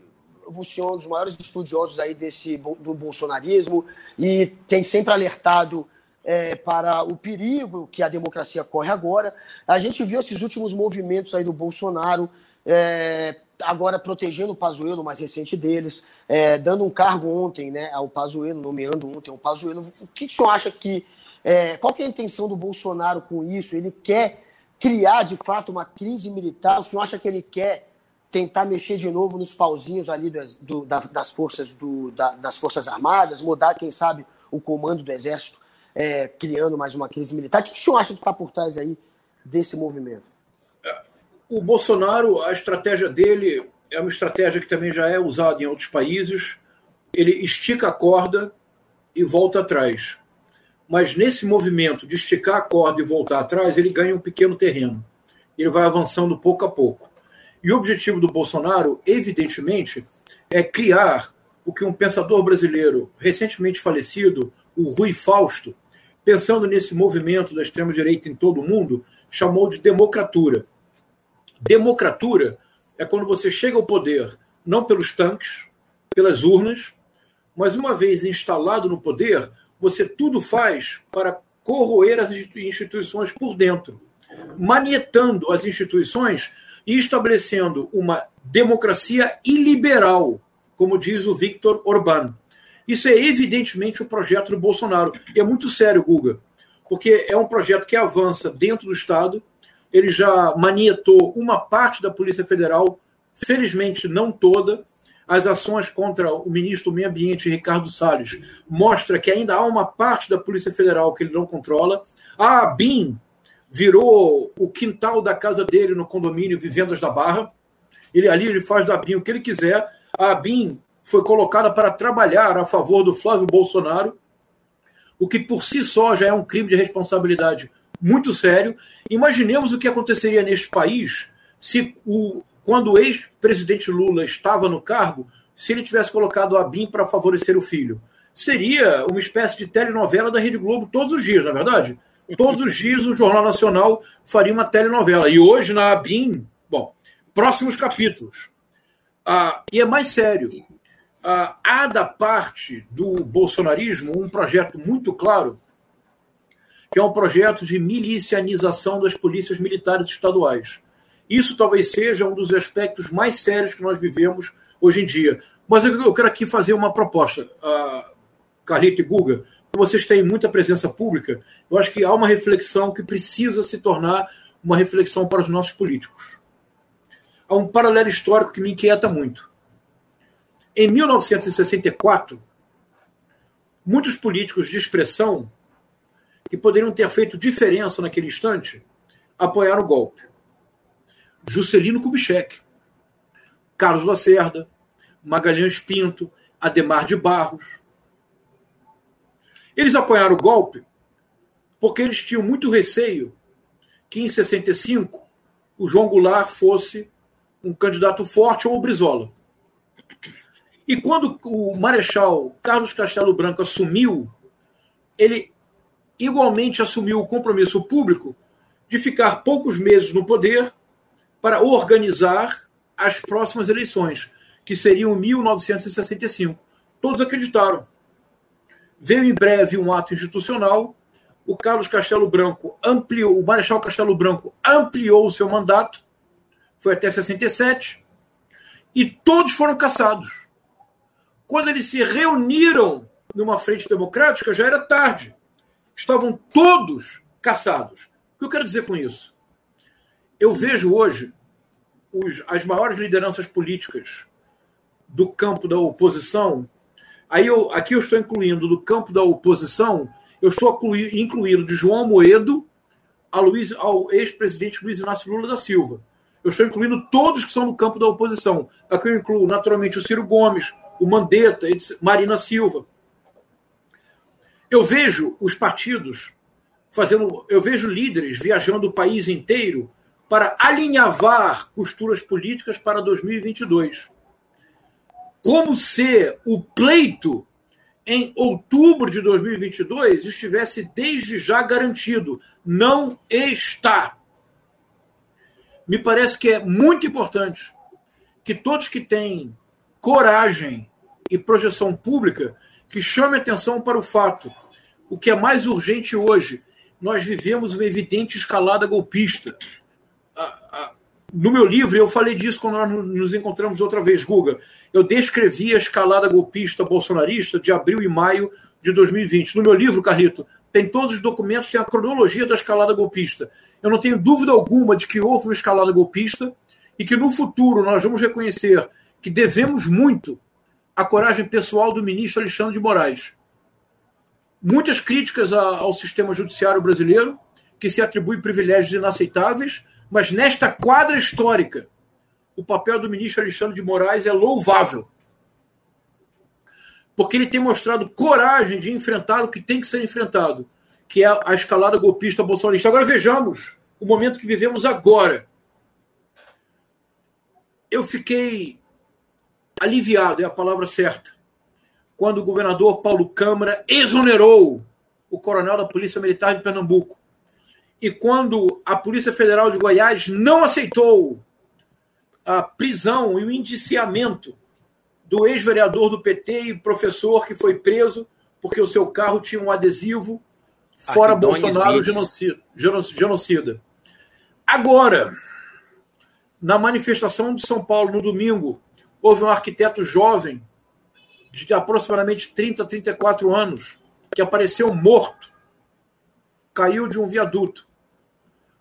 você é um dos maiores estudiosos aí desse, do bolsonarismo e tem sempre alertado é, para o perigo que a democracia corre agora. A gente viu esses últimos movimentos aí do Bolsonaro, é, agora protegendo o Pazuello, o mais recente deles, é, dando um cargo ontem né, ao Pazuello, nomeando ontem o Pazuello. O que, que o senhor acha que... É, qual que é a intenção do Bolsonaro com isso? Ele quer criar, de fato, uma crise militar? O senhor acha que ele quer tentar mexer de novo nos pauzinhos ali das, do, da, das, forças, do, da, das Forças Armadas, mudar, quem sabe, o comando do Exército, é, criando mais uma crise militar. O que o senhor acha que está por trás aí desse movimento?
O Bolsonaro, a estratégia dele é uma estratégia que também já é usada em outros países. Ele estica a corda e volta atrás. Mas nesse movimento de esticar a corda e voltar atrás, ele ganha um pequeno terreno. Ele vai avançando pouco a pouco. E o objetivo do Bolsonaro, evidentemente, é criar o que um pensador brasileiro recentemente falecido, o Rui Fausto, pensando nesse movimento da extrema-direita em todo o mundo, chamou de democratura. Democratura é quando você chega ao poder não pelos tanques, pelas urnas, mas uma vez instalado no poder, você tudo faz para corroer as instituições por dentro, manietando as instituições e estabelecendo uma democracia iliberal, como diz o Victor Orbán. Isso é evidentemente o projeto do Bolsonaro. E é muito sério, Guga, porque é um projeto que avança dentro do Estado. Ele já manietou uma parte da Polícia Federal, felizmente não toda. as ações contra o ministro do Meio Ambiente, Ricardo Salles, mostra que ainda há uma parte da Polícia Federal que ele não controla. A BIM virou o quintal da casa dele no condomínio Vivendas da Barra. Ele ali ele faz da BIM o que ele quiser. A BIM foi colocada para trabalhar a favor do Flávio Bolsonaro, o que por si só já é um crime de responsabilidade muito sério. Imaginemos o que aconteceria neste país se o quando o ex-presidente Lula estava no cargo, se ele tivesse colocado a BIM para favorecer o filho. Seria uma espécie de telenovela da Rede Globo todos os dias, na é verdade? Todos os dias o Jornal Nacional faria uma telenovela. E hoje, na ABIN, bom, próximos capítulos. Ah, e é mais sério. Ah, há da parte do bolsonarismo um projeto muito claro, que é um projeto de milicianização das polícias militares estaduais. Isso talvez seja um dos aspectos mais sérios que nós vivemos hoje em dia. Mas eu quero aqui fazer uma proposta, uh, Carlito e Guga, vocês têm muita presença pública, eu acho que há uma reflexão que precisa se tornar uma reflexão para os nossos políticos. Há um paralelo histórico que me inquieta muito. Em 1964, muitos políticos de expressão que poderiam ter feito diferença naquele instante apoiaram o golpe. Juscelino Kubitschek, Carlos Lacerda, Magalhães Pinto, Ademar de Barros. Eles apoiaram o golpe porque eles tinham muito receio que em 65 o João Goulart fosse um candidato forte ou o Brizola. E quando o Marechal Carlos Castelo Branco assumiu, ele igualmente assumiu o compromisso público de ficar poucos meses no poder para organizar as próximas eleições, que seriam 1965. Todos acreditaram. Veio em breve um ato institucional, o Carlos Castelo Branco ampliou, o Marechal Castelo Branco ampliou o seu mandato, foi até 67, e todos foram caçados. Quando eles se reuniram numa frente democrática, já era tarde. Estavam todos caçados. O que eu quero dizer com isso? eu vejo hoje os, as maiores lideranças políticas do campo da oposição. Aí eu, aqui eu estou incluindo do campo da oposição, eu estou incluindo de João Moedo Luiz, ao ex-presidente Luiz Inácio Lula da Silva. Eu estou incluindo todos que são do campo da oposição. Aqui eu incluo, naturalmente, o Ciro Gomes, o Mandetta, Marina Silva. Eu vejo os partidos fazendo. Eu vejo líderes viajando o país inteiro para alinhavar costuras políticas para 2022. Como se o pleito em outubro de 2022 estivesse desde já garantido. Não está. Me parece que é muito importante que todos que têm coragem e projeção pública que chame atenção para o fato. O que é mais urgente hoje, nós vivemos uma evidente escalada golpista no meu livro, eu falei disso quando nós nos encontramos outra vez, Guga. Eu descrevi a escalada golpista bolsonarista de abril e maio de 2020. No meu livro, Carlito, tem todos os documentos, tem a cronologia da escalada golpista. Eu não tenho dúvida alguma de que houve uma escalada golpista e que no futuro nós vamos reconhecer que devemos muito à coragem pessoal do ministro Alexandre de Moraes. Muitas críticas ao sistema judiciário brasileiro, que se atribui privilégios inaceitáveis, mas nesta quadra histórica, o papel do ministro Alexandre de Moraes é louvável. Porque ele tem mostrado coragem de enfrentar o que tem que ser enfrentado, que é a escalada golpista bolsonarista. Agora vejamos o momento que vivemos agora. Eu fiquei aliviado, é a palavra certa, quando o governador Paulo Câmara exonerou o coronel da Polícia Militar de Pernambuco e quando a Polícia Federal de Goiás não aceitou a prisão e o indiciamento do ex-vereador do PT e professor que foi preso porque o seu carro tinha um adesivo fora Bolsonaro genocida, genocida. Agora, na manifestação de São Paulo no domingo, houve um arquiteto jovem de aproximadamente 30 a 34 anos que apareceu morto, caiu de um viaduto.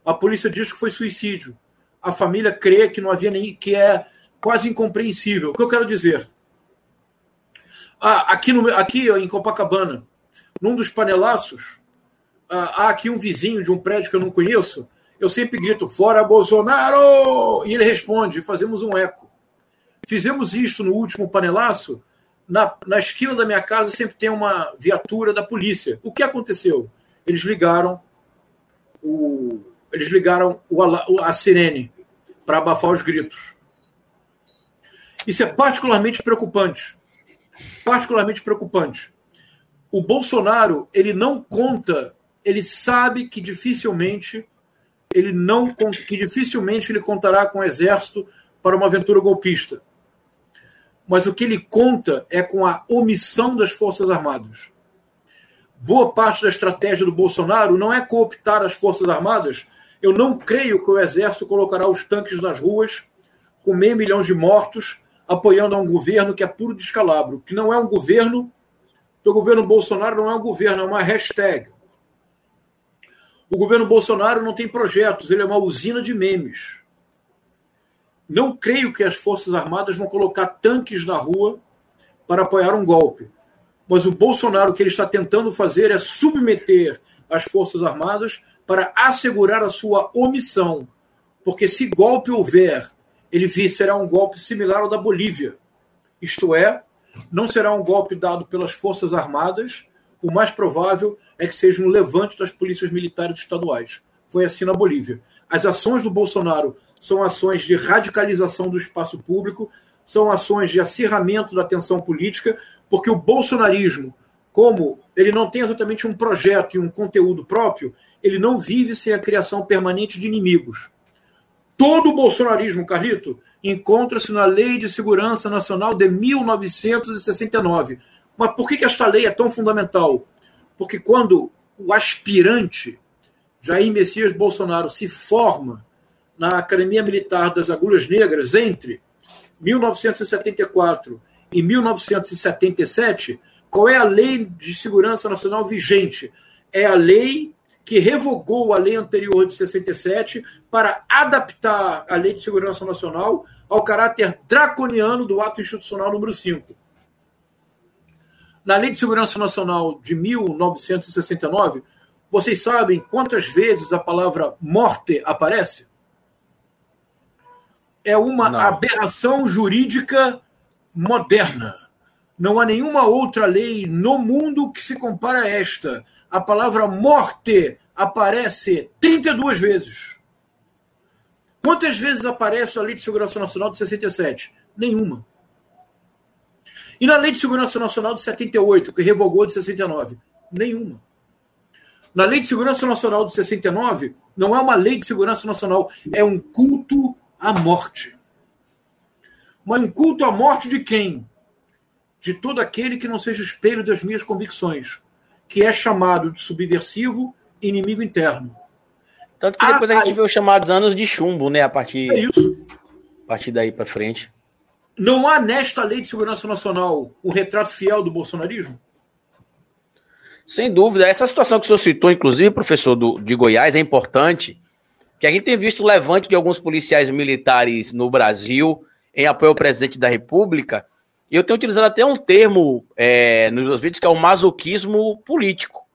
A polícia diz que foi suicídio. A família crê que não havia nem que é quase incompreensível. O que eu quero dizer? Ah, aqui, no, aqui em Copacabana, num dos panelaços, ah, há aqui um vizinho de um prédio que eu não conheço. Eu sempre grito, fora Bolsonaro! E ele responde, fazemos um eco. Fizemos isso no último panelaço. Na, na esquina da minha casa sempre tem uma viatura da polícia. O que aconteceu? Eles ligaram o, eles ligaram a sirene para abafar os gritos. Isso é particularmente preocupante. Particularmente preocupante. O Bolsonaro, ele não conta, ele sabe que dificilmente ele não que dificilmente ele contará com o exército para uma aventura golpista. Mas o que ele conta é com a omissão das Forças Armadas. Boa parte da estratégia do Bolsonaro não é cooptar as Forças Armadas. Eu não creio que o exército colocará os tanques nas ruas com meio milhão de mortos apoiando a um governo que é puro descalabro, que não é um governo, o governo Bolsonaro não é um governo, é uma hashtag. O governo Bolsonaro não tem projetos, ele é uma usina de memes. Não creio que as Forças Armadas vão colocar tanques na rua para apoiar um golpe. Mas o Bolsonaro, o que ele está tentando fazer é submeter as Forças Armadas para assegurar a sua omissão. Porque se golpe houver ele será um golpe similar ao da Bolívia. Isto é, não será um golpe dado pelas Forças Armadas, o mais provável é que seja um levante das polícias militares estaduais. Foi assim na Bolívia. As ações do Bolsonaro são ações de radicalização do espaço público, são ações de acirramento da tensão política, porque o bolsonarismo, como ele não tem exatamente um projeto e um conteúdo próprio, ele não vive sem a criação permanente de inimigos. Todo o bolsonarismo, Carlito, encontra-se na Lei de Segurança Nacional de 1969. Mas por que esta lei é tão fundamental? Porque quando o aspirante Jair Messias Bolsonaro se forma na Academia Militar das Agulhas Negras entre 1974 e 1977, qual é a lei de segurança nacional vigente? É a lei que revogou a lei anterior de 67 para adaptar a Lei de Segurança Nacional ao caráter draconiano do ato institucional número 5. Na Lei de Segurança Nacional de 1969, vocês sabem quantas vezes a palavra morte aparece? É uma Não. aberração jurídica moderna. Não há nenhuma outra lei no mundo que se compara a esta a palavra morte aparece 32 vezes. Quantas vezes aparece a Lei de Segurança Nacional de 67? Nenhuma. E na Lei de Segurança Nacional de 78, que revogou de 69? Nenhuma. Na Lei de Segurança Nacional de 69, não é uma lei de segurança nacional, é um culto à morte. Mas um culto à morte de quem? De todo aquele que não seja espelho das minhas convicções que é chamado de subversivo inimigo interno.
Tanto que depois a, a gente viu os chamados anos de chumbo, né? A partir, é isso. A partir daí para frente.
Não há nesta lei de segurança nacional o retrato fiel do bolsonarismo?
Sem dúvida. Essa situação que o senhor citou, inclusive, professor do, de Goiás, é importante. Que a gente tem visto o levante de alguns policiais militares no Brasil em apoio ao presidente da República e eu tenho utilizado até um termo é, nos meus vídeos que é o masoquismo político.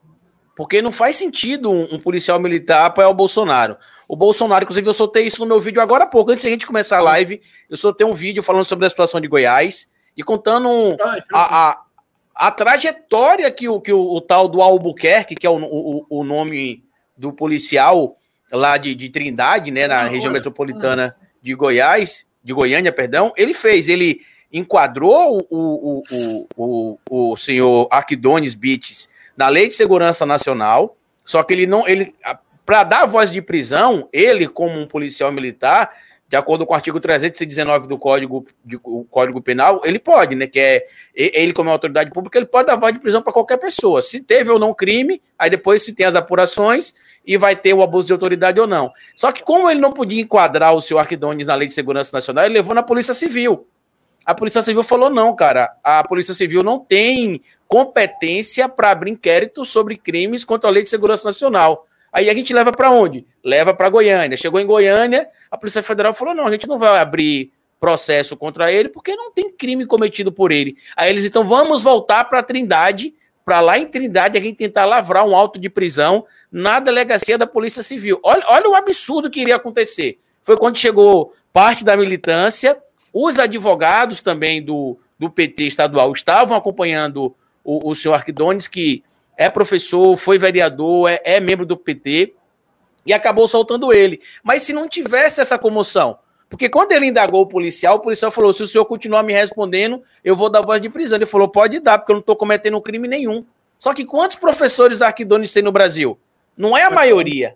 Porque não faz sentido um, um, policial militar apoiar o Bolsonaro. O Bolsonaro, inclusive, eu soltei isso no meu vídeo agora há pouco, antes de a gente começar a live. Eu soltei um vídeo falando sobre a situação de Goiás e contando ah, a, a, a, trajetória que o, que o, o, tal do Albuquerque, que é o, o, o nome do policial lá de, de Trindade, né, na região metropolitana de Goiás, de Goiânia, perdão, ele fez. Ele enquadrou o, o, o, o, o senhor Arquidones Bites na Lei de Segurança Nacional, só que ele não. ele Para dar voz de prisão, ele, como um policial militar, de acordo com o artigo 319 do Código, de, Código Penal, ele pode, né? Que é ele, como autoridade pública, ele pode dar voz de prisão para qualquer pessoa. Se teve ou não crime, aí depois se tem as apurações e vai ter o abuso de autoridade ou não. Só que, como ele não podia enquadrar o senhor Arquidones na Lei de Segurança Nacional, ele levou na Polícia Civil. A Polícia Civil falou: não, cara, a Polícia Civil não tem competência para abrir inquérito sobre crimes contra a Lei de Segurança Nacional. Aí a gente leva para onde? Leva para Goiânia. Chegou em Goiânia, a Polícia Federal falou: não, a gente não vai abrir processo contra ele porque não tem crime cometido por ele. Aí eles então vamos voltar para Trindade, para lá em Trindade a gente tentar lavrar um auto de prisão na delegacia da Polícia Civil. Olha, olha o absurdo que iria acontecer. Foi quando chegou parte da militância, os advogados também do, do PT estadual estavam acompanhando o, o senhor Arquidones, que é professor, foi vereador, é, é membro do PT, e acabou soltando ele. Mas se não tivesse essa comoção, porque quando ele indagou o policial, o policial falou: se o senhor continuar me respondendo, eu vou dar voz de prisão. Ele falou: pode dar, porque eu não estou cometendo crime nenhum. Só que quantos professores arquidones tem no Brasil? Não é a maioria,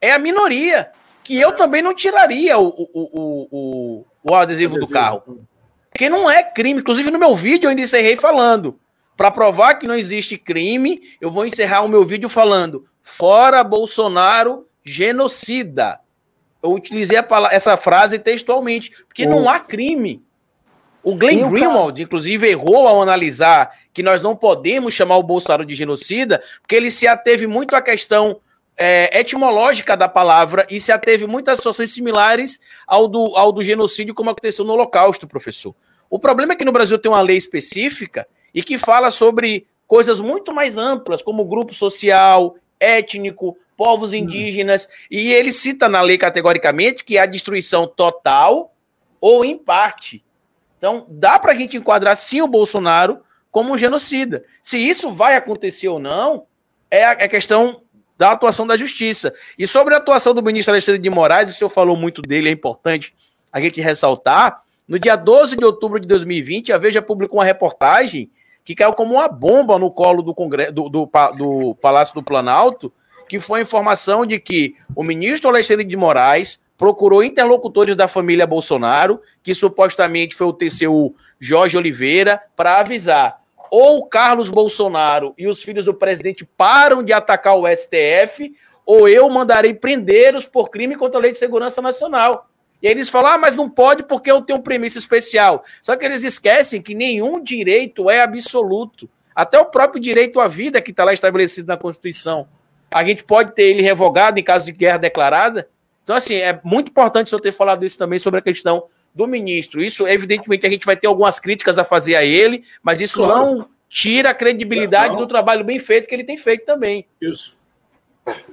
é a minoria. Que eu também não tiraria o, o, o, o, o adesivo do carro. Porque não é crime. Inclusive, no meu vídeo eu ainda encerrei falando. Para provar que não existe crime, eu vou encerrar o meu vídeo falando: fora Bolsonaro genocida. Eu utilizei palavra, essa frase textualmente, porque oh. não há crime. O Glenn Greenwald, inclusive, errou ao analisar que nós não podemos chamar o Bolsonaro de genocida, porque ele se ateve muito à questão é, etimológica da palavra e se ateve muitas situações similares ao do, ao do genocídio, como aconteceu no Holocausto, professor. O problema é que no Brasil tem uma lei específica e que fala sobre coisas muito mais amplas, como grupo social, étnico, povos indígenas, uhum. e ele cita na lei categoricamente que é a destruição total ou em parte. Então, dá para a gente enquadrar sim o Bolsonaro como um genocida. Se isso vai acontecer ou não, é a questão da atuação da justiça. E sobre a atuação do ministro Alexandre de Moraes, o senhor falou muito dele, é importante a gente ressaltar. No dia 12 de outubro de 2020, a Veja publicou uma reportagem que caiu como uma bomba no colo do, Congresso, do, do, do Palácio do Planalto, que foi a informação de que o ministro Alexandre de Moraes procurou interlocutores da família Bolsonaro, que supostamente foi o TCU Jorge Oliveira, para avisar ou Carlos Bolsonaro e os filhos do presidente param de atacar o STF, ou eu mandarei prendê-los por crime contra a Lei de Segurança Nacional. E aí eles falam, ah, mas não pode porque eu tenho premissa especial. Só que eles esquecem que nenhum direito é absoluto. Até o próprio direito à vida que está lá estabelecido na Constituição a gente pode ter ele revogado em caso de guerra declarada. Então, assim, é muito importante o senhor ter falado isso também sobre a questão do ministro. Isso, evidentemente, a gente vai ter algumas críticas a fazer a ele, mas isso claro. não tira a credibilidade do trabalho bem feito que ele tem feito também.
Isso.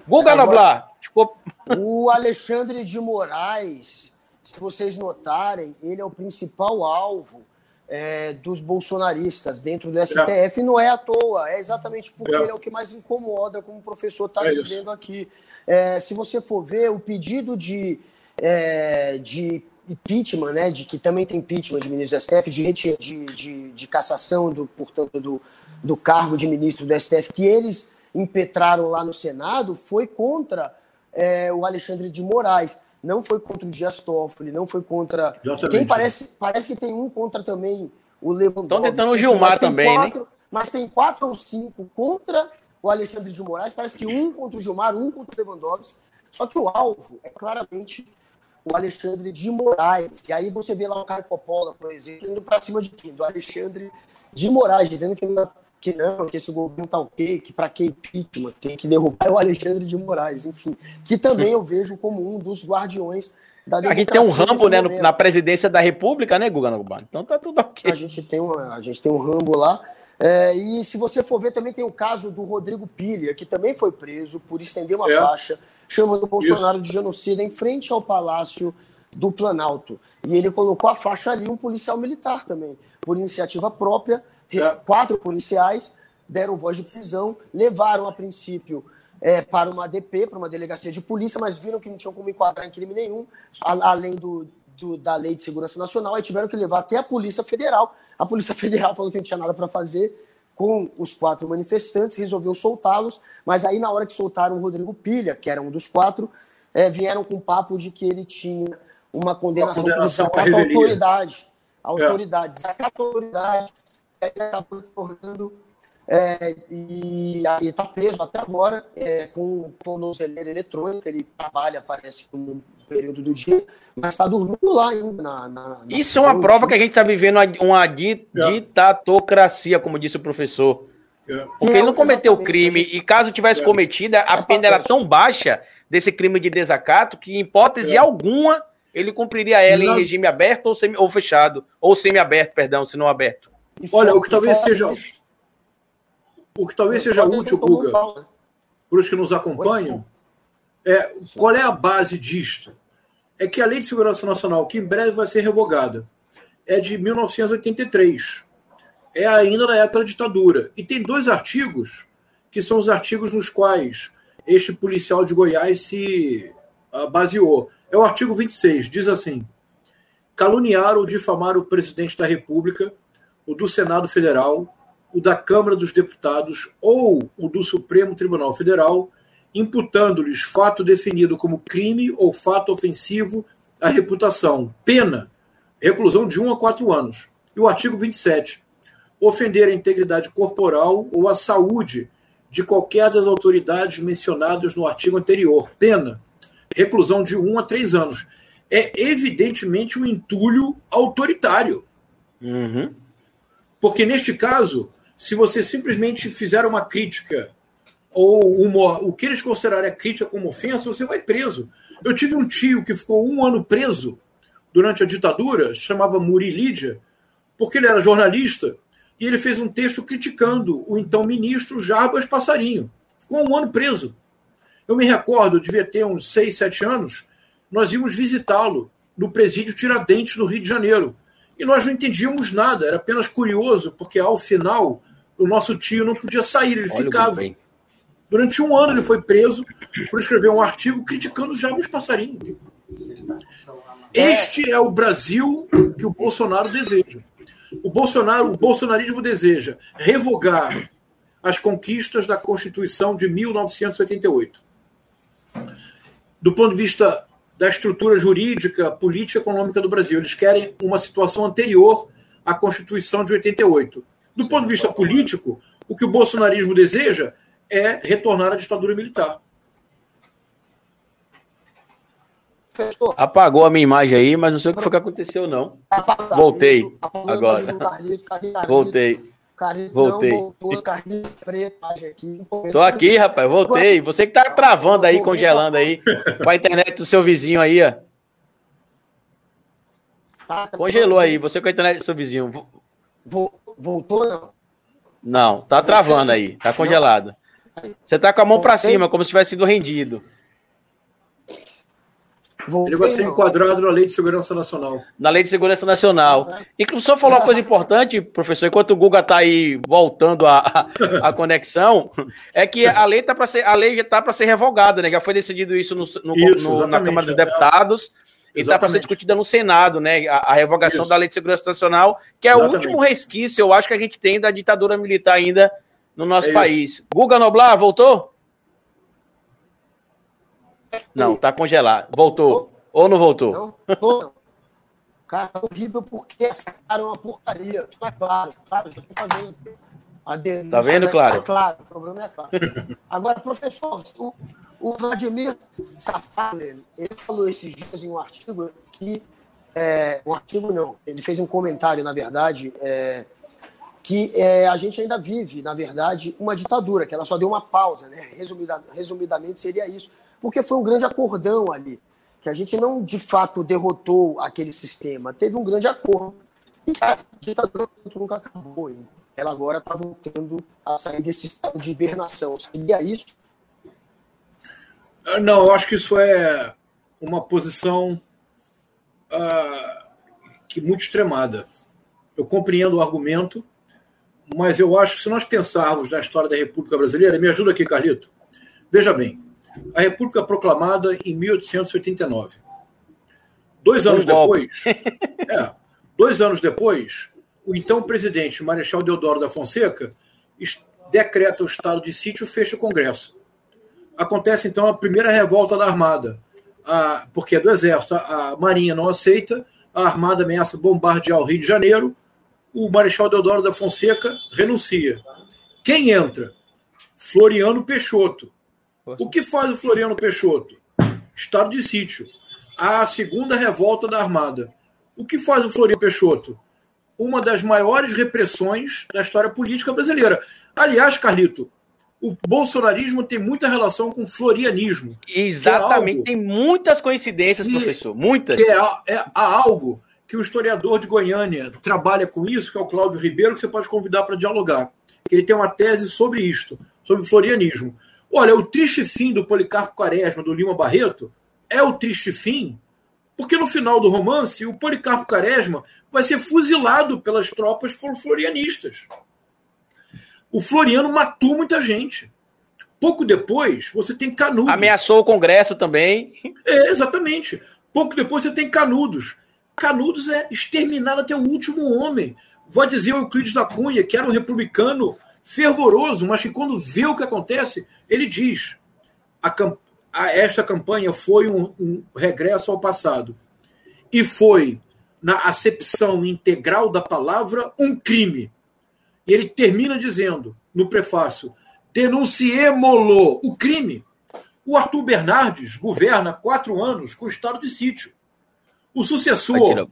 Guga Noblar.
Ficou... O Alexandre de Moraes, se vocês notarem, ele é o principal alvo é, dos bolsonaristas dentro do STF é. não é à toa, é exatamente porque é. ele é o que mais incomoda, como o professor está é dizendo isso. aqui. É, se você for ver o pedido de, é, de impeachment, né, de que também tem impeachment de ministro do STF, de, de, de, de cassação, do, portanto, do, do cargo de ministro do STF, que eles impetraram lá no Senado, foi contra é, o Alexandre de Moraes não foi contra o Dias Toffoli, não foi contra. Exatamente. Quem parece, parece que tem um contra também o Lewandowski. Estão
tentando o Gilmar também,
quatro,
né?
Mas tem quatro ou cinco contra o Alexandre de Moraes, parece que um contra o Gilmar, um contra o Lewandowski. Só que o alvo é claramente o Alexandre de Moraes. E aí você vê lá o Caio Popola, por exemplo, indo para cima de quem? Do Alexandre de Moraes, dizendo que não que não, que esse governo tá ok, que para que impeachment, tem que derrubar o Alexandre de Moraes, enfim, que também eu vejo como um dos guardiões
da A gente tem um Rambo né, na presidência da República, né, Guga Noblar? Então tá tudo ok.
A gente tem um, a gente tem um Rambo lá. É, e se você for ver, também tem o caso do Rodrigo Pilha, que também foi preso por estender uma é. faixa chamando o Bolsonaro Isso. de genocida em frente ao Palácio do Planalto. E ele colocou a faixa ali, um policial militar também, por iniciativa própria, é. quatro policiais deram voz de prisão, levaram a princípio é, para uma ADP, para uma delegacia de polícia, mas viram que não tinham como enquadrar em crime nenhum, além do, do, da Lei de Segurança Nacional, e tiveram que levar até a Polícia Federal. A Polícia Federal falou que não tinha nada para fazer com os quatro manifestantes, resolveu soltá-los, mas aí na hora que soltaram o Rodrigo Pilha, que era um dos quatro, é, vieram com papo de que ele tinha uma condenação, uma condenação por desacato à autoridade. Autoridade, é. desacato à autoridade, ele acabou tornando é, e está preso até agora é, com tornozeleira eletrônica. Ele trabalha, parece, um período do dia, mas está dormindo lá ainda. Na, na, na
Isso é uma prova que a gente está vivendo uma é. ditatocracia, como disse o professor. É. Porque ele não cometeu crime, e caso tivesse cometido, a pena era tão baixa desse crime de desacato que, em hipótese alguma, ele cumpriria ela em regime aberto ou, semi, ou fechado? Ou semi-aberto, perdão, se não aberto.
Olha, o que talvez seja. O que talvez seja útil, Guga, né? para os que nos acompanham, é, qual é a base disto? É que a Lei de Segurança Nacional, que em breve vai ser revogada, é de 1983. É ainda na época da ditadura. E tem dois artigos, que são os artigos nos quais este policial de Goiás se uh, baseou. É o artigo 26, diz assim: caluniar ou difamar o presidente da República, o do Senado Federal, o da Câmara dos Deputados ou o do Supremo Tribunal Federal, imputando-lhes fato definido como crime ou fato ofensivo à reputação. Pena, reclusão de 1 a 4 anos. E o artigo 27, ofender a integridade corporal ou a saúde de qualquer das autoridades mencionadas no artigo anterior. Pena, reclusão de 1 a 3 anos. É evidentemente um entulho autoritário.
Uhum.
Porque neste caso, se você simplesmente fizer uma crítica ou uma, o que eles considerarem a crítica como ofensa, você vai preso. Eu tive um tio que ficou um ano preso durante a ditadura, chamava Muri Lídia, porque ele era jornalista e ele fez um texto criticando o então ministro Jarbas Passarinho. Ficou um ano preso. Eu me recordo, devia ter uns seis, sete anos, nós íamos visitá-lo no presídio Tiradentes, no Rio de Janeiro. E nós não entendíamos nada, era apenas curioso, porque ao final o nosso tio não podia sair, ele Olha ficava. Durante um ano ele foi preso por escrever um artigo criticando os jovens passarinhos. Este é o Brasil que o Bolsonaro deseja. O Bolsonaro, o bolsonarismo deseja revogar as conquistas da Constituição de 1988. Do ponto de vista da estrutura jurídica, política e econômica do Brasil. Eles querem uma situação anterior à Constituição de 88. Do ponto de vista político, o que o bolsonarismo deseja é retornar à ditadura militar.
Apagou a minha imagem aí, mas não sei o que foi que aconteceu, não. Voltei. Agora. Voltei. Voltei. Tô aqui, rapaz, voltei. Você que tá travando aí, congelando aí, com a internet do seu vizinho aí, ó. Tá, tá Congelou aí, você com a internet do seu vizinho.
Voltou, não?
Não, tá travando aí, tá congelado. Você tá com a mão para cima, como se tivesse sido rendido.
Voltei, ele vai ser enquadrado na Lei de Segurança Nacional.
Na Lei de Segurança Nacional. Inclusive, só falar uma coisa importante, professor, enquanto o Guga está aí voltando a, a, conexão, é que a lei, tá ser, a lei já está para ser revogada, né? Já foi decidido isso, no, no, isso, no na Câmara dos Deputados. E está para ser discutida no Senado, né? A, a revogação isso. da Lei de Segurança Nacional, que é exatamente. o último resquício, eu acho, que a gente tem da ditadura militar ainda no nosso é país. Guga Noblar, voltou? Não, tá congelado. Voltou. Ou não voltou? Não, não.
Cara, é horrível porque essa cara é uma porcaria. Tá claro, claro, já tô fazendo.
A denúncia, tá vendo, claro?
Tá claro, o problema é claro. Agora, professor, o, o Vladimir Safadler, ele falou esses dias em um artigo que. É, um artigo não, ele fez um comentário, na verdade, é, que é, a gente ainda vive, na verdade, uma ditadura, que ela só deu uma pausa, né? Resumida, resumidamente seria isso porque foi um grande acordão ali, que a gente não de fato derrotou aquele sistema, teve um grande acordo e a ditadura nunca acabou. Hein? Ela agora está voltando a sair desse estado de hibernação. Seria isso?
Ah, não, eu acho que isso é uma posição uh, que muito extremada. Eu compreendo o argumento, mas eu acho que se nós pensarmos na história da República Brasileira, me ajuda aqui, Carlito. Veja bem, a República proclamada em 1889. Dois anos depois, é, dois anos depois, o então presidente Marechal Deodoro da Fonseca decreta o estado de sítio e fecha o Congresso. Acontece então a primeira revolta da Armada, a, porque é do Exército. A, a Marinha não aceita, a Armada ameaça bombardear o Rio de Janeiro, o Marechal Deodoro da Fonseca renuncia. Quem entra? Floriano Peixoto, o que faz o Floriano Peixoto? Estado de sítio. A segunda revolta da Armada. O que faz o Floriano Peixoto? Uma das maiores repressões da história política brasileira. Aliás, Carlito, o bolsonarismo tem muita relação com o florianismo.
Exatamente, é tem muitas coincidências, professor, muitas.
É, é, há algo que o historiador de Goiânia trabalha com isso, que é o Cláudio Ribeiro, que você pode convidar para dialogar. Ele tem uma tese sobre isto, sobre o florianismo. Olha, o triste fim do Policarpo Quaresma, do Lima Barreto, é o triste fim, porque no final do romance, o Policarpo Quaresma vai ser fuzilado pelas tropas florianistas. O Floriano matou muita gente. Pouco depois, você tem Canudos.
Ameaçou o Congresso também.
É, exatamente. Pouco depois, você tem Canudos. Canudos é exterminado até o último homem. Vai dizer o Euclides da Cunha, que era um republicano fervoroso, mas que quando vê o que acontece, ele diz: a, a, esta campanha foi um, um regresso ao passado. E foi, na acepção integral da palavra, um crime. E ele termina dizendo, no prefácio, denunciemo-lo, o crime. O Arthur Bernardes governa quatro anos com o estado de sítio. O sucessor,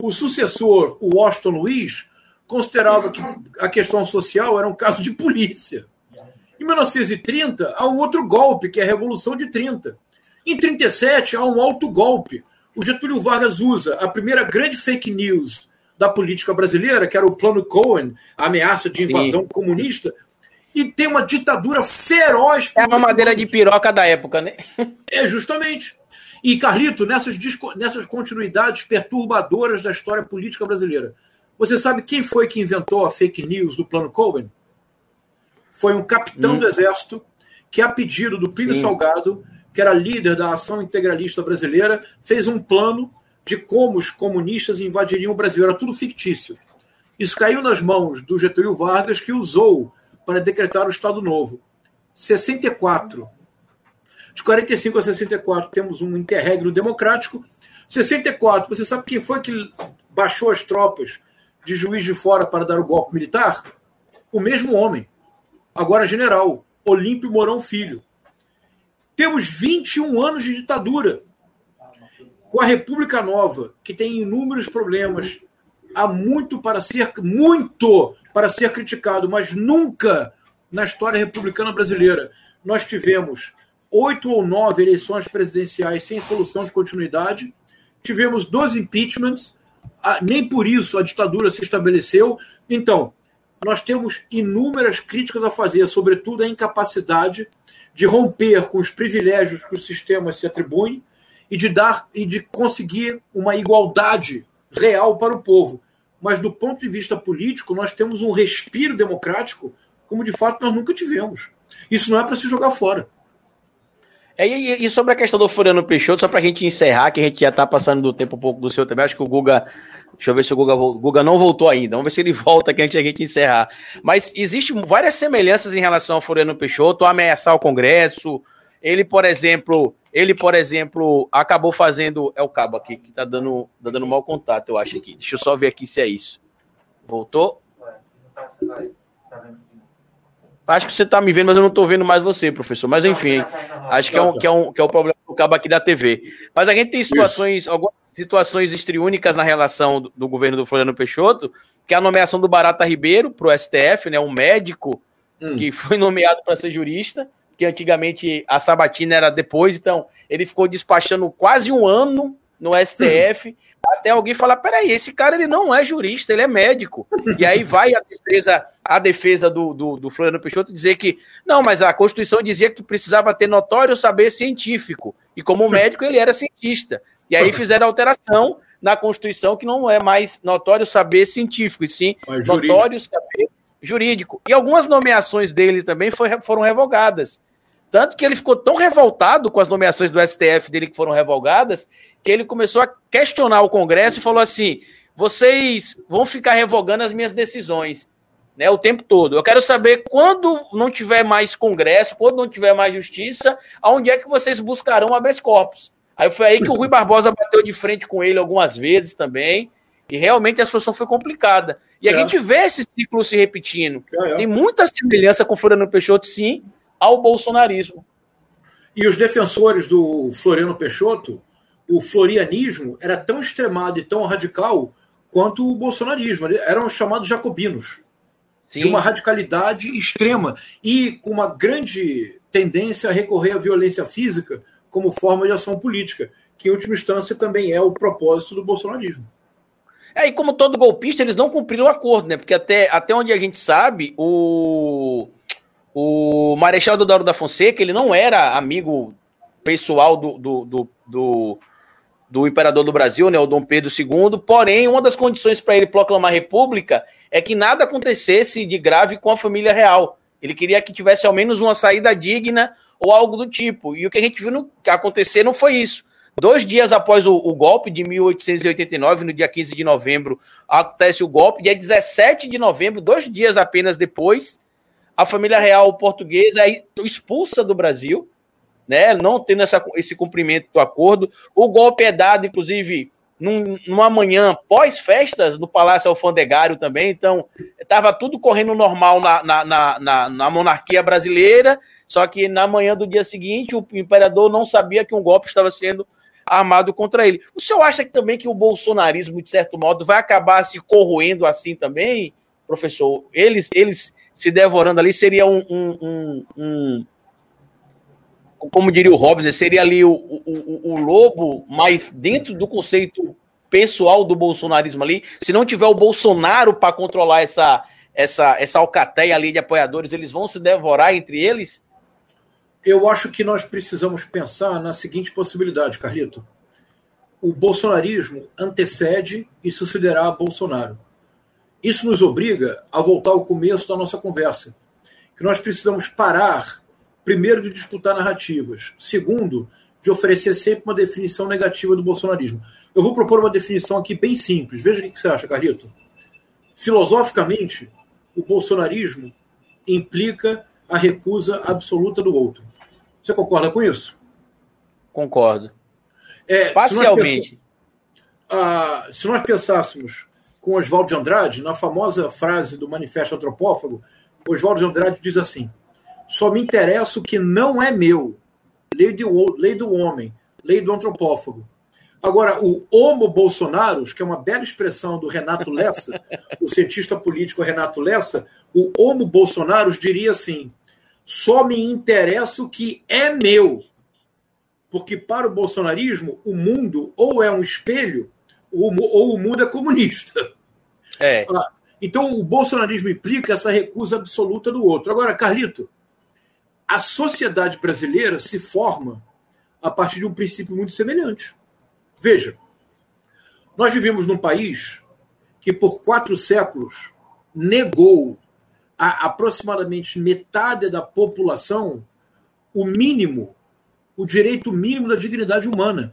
o sucessor, o Washington Luiz, considerava que a questão social era um caso de polícia. Em 1930, há um outro golpe, que é a Revolução de 30. Em 37, há um alto golpe. O Getúlio Vargas usa a primeira grande fake news da política brasileira, que era o Plano Cohen, a ameaça de invasão Sim. comunista, e tem uma ditadura feroz.
É a madeira de piroca da época, né?
É, justamente. E, Carlito, nessas, nessas continuidades perturbadoras da história política brasileira, você sabe quem foi que inventou a fake news do Plano Cohen? Foi um capitão hum. do Exército que, a pedido do Pino Salgado, que era líder da ação integralista brasileira, fez um plano de como os comunistas invadiriam o Brasil. Era tudo fictício. Isso caiu nas mãos do Getúlio Vargas, que usou para decretar o Estado Novo. 64. De 45 a 64 temos um interregno democrático. 64, você sabe quem foi que baixou as tropas de Juiz de Fora para dar o golpe militar? O mesmo homem. Agora general, Olímpio Mourão Filho. Temos 21 anos de ditadura com a República Nova, que tem inúmeros problemas, há muito para ser muito para ser criticado, mas nunca na história republicana brasileira nós tivemos oito ou nove eleições presidenciais sem solução de continuidade, tivemos dois impeachments, nem por isso a ditadura se estabeleceu. Então, nós temos inúmeras críticas a fazer, sobretudo a incapacidade de romper com os privilégios que o sistema se atribui e de dar e de conseguir uma igualdade real para o povo. Mas do ponto de vista político, nós temos um respiro democrático como de fato nós nunca tivemos. Isso não é para se jogar fora.
É, e, e, sobre a questão do Furiano Peixoto, só para a gente encerrar, que a gente já está passando do tempo um pouco do seu também, acho que o Guga. Deixa eu ver se o Guga, Guga não voltou ainda. Vamos ver se ele volta aqui antes a gente encerrar. Mas existem várias semelhanças em relação ao Furiano Peixoto, ameaçar o Congresso. Ele, por exemplo, ele, por exemplo, acabou fazendo. É o cabo aqui que tá dando, tá dando mau contato, eu acho aqui. Deixa eu só ver aqui se é isso. Voltou? Acho que você tá me vendo, mas eu não tô vendo mais você, professor. Mas enfim, acho que é, um, que, é um, que é o problema do cabo aqui da TV. Mas a gente tem situações, algumas situações estriúnicas na relação do, do governo do Floriano Peixoto, que é a nomeação do Barata Ribeiro para o STF, né, um médico hum. que foi nomeado para ser jurista que antigamente a sabatina era depois, então ele ficou despachando quase um ano no STF, uhum. Até alguém falar, peraí, esse cara ele não é jurista, ele é médico. E aí vai a defesa, a defesa do, do, do Floriano Peixoto dizer que, não, mas a Constituição dizia que precisava ter notório saber científico, e como médico ele era cientista. E aí fizeram alteração na Constituição que não é mais notório saber científico, e sim notório saber jurídico. E algumas nomeações deles também foi, foram revogadas. Tanto que ele ficou tão revoltado com as nomeações do STF dele que foram revogadas, que ele começou a questionar o Congresso e falou assim: vocês vão ficar revogando as minhas decisões. Né, o tempo todo. Eu quero saber quando não tiver mais Congresso, quando não tiver mais justiça, aonde é que vocês buscarão habeas corpus. Aí foi aí que o Rui Barbosa bateu de frente com ele algumas vezes também. E realmente a situação foi complicada. E é. a gente vê esse ciclo se repetindo. É, é. Tem muita semelhança com o Floriano Peixoto, sim, ao bolsonarismo.
E os defensores do Floriano Peixoto, o florianismo era tão extremado e tão radical quanto o bolsonarismo. Eram chamados jacobinos. Sim. de uma radicalidade extrema e com uma grande tendência a recorrer à violência física como forma de ação política, que em última instância também é o propósito do bolsonarismo.
É, e como todo golpista, eles não cumpriram o acordo, né? Porque até, até onde a gente sabe, o, o Marechal Deodoro da Fonseca, ele não era amigo pessoal do, do, do, do, do imperador do Brasil, né, o Dom Pedro II, porém, uma das condições para ele proclamar república é que nada acontecesse de grave com a família real. Ele queria que tivesse ao menos uma saída digna ou algo do tipo. E o que a gente viu acontecer não foi isso. Dois dias após o, o, golpe de 1889, no dia 15 de novembro, acontece o golpe. Dia 17 de novembro, dois dias apenas depois, a família real portuguesa é expulsa do Brasil, né? Não tendo essa, esse cumprimento do acordo. O golpe é dado, inclusive, num, numa manhã pós-festas no Palácio Alfandegário também. Então, estava tudo correndo normal na, na, na, na, monarquia brasileira. Só que na manhã do dia seguinte, o imperador não sabia que um golpe estava sendo armado contra ele. O senhor acha que também que o bolsonarismo, de certo modo, vai acabar se corroendo assim também, professor? Eles, eles se devorando ali seria um, um, um, um como diria o Robson, seria ali o, o, o, lobo, mas dentro do conceito pessoal do bolsonarismo ali, se não tiver o Bolsonaro para controlar essa, essa, essa alcateia ali de apoiadores, eles vão se devorar entre eles?
eu acho que nós precisamos pensar na seguinte possibilidade, Carlito. O bolsonarismo antecede e sucederá a Bolsonaro. Isso nos obriga a voltar ao começo da nossa conversa, que nós precisamos parar, primeiro, de disputar narrativas, segundo, de oferecer sempre uma definição negativa do bolsonarismo. Eu vou propor uma definição aqui bem simples. Veja o que você acha, Carlito. Filosoficamente, o bolsonarismo implica a recusa absoluta do outro. Você concorda com isso?
Concordo.
É, Parcialmente. Se nós, ah, se nós pensássemos com Oswaldo de Andrade, na famosa frase do Manifesto Antropófago, Oswaldo de Andrade diz assim: só me interessa o que não é meu. Lei, de, lei do homem, lei do antropófago. Agora, o homo Bolsonaros, que é uma bela expressão do Renato Lessa, o cientista político Renato Lessa, o homo Bolsonaros diria assim: só me interessa o que é meu. Porque para o bolsonarismo, o mundo ou é um espelho ou, ou o mundo é comunista.
É.
Então, o bolsonarismo implica essa recusa absoluta do outro. Agora, Carlito, a sociedade brasileira se forma a partir de um princípio muito semelhante. Veja, nós vivemos num país que por quatro séculos negou a aproximadamente metade da população o mínimo, o direito mínimo da dignidade humana,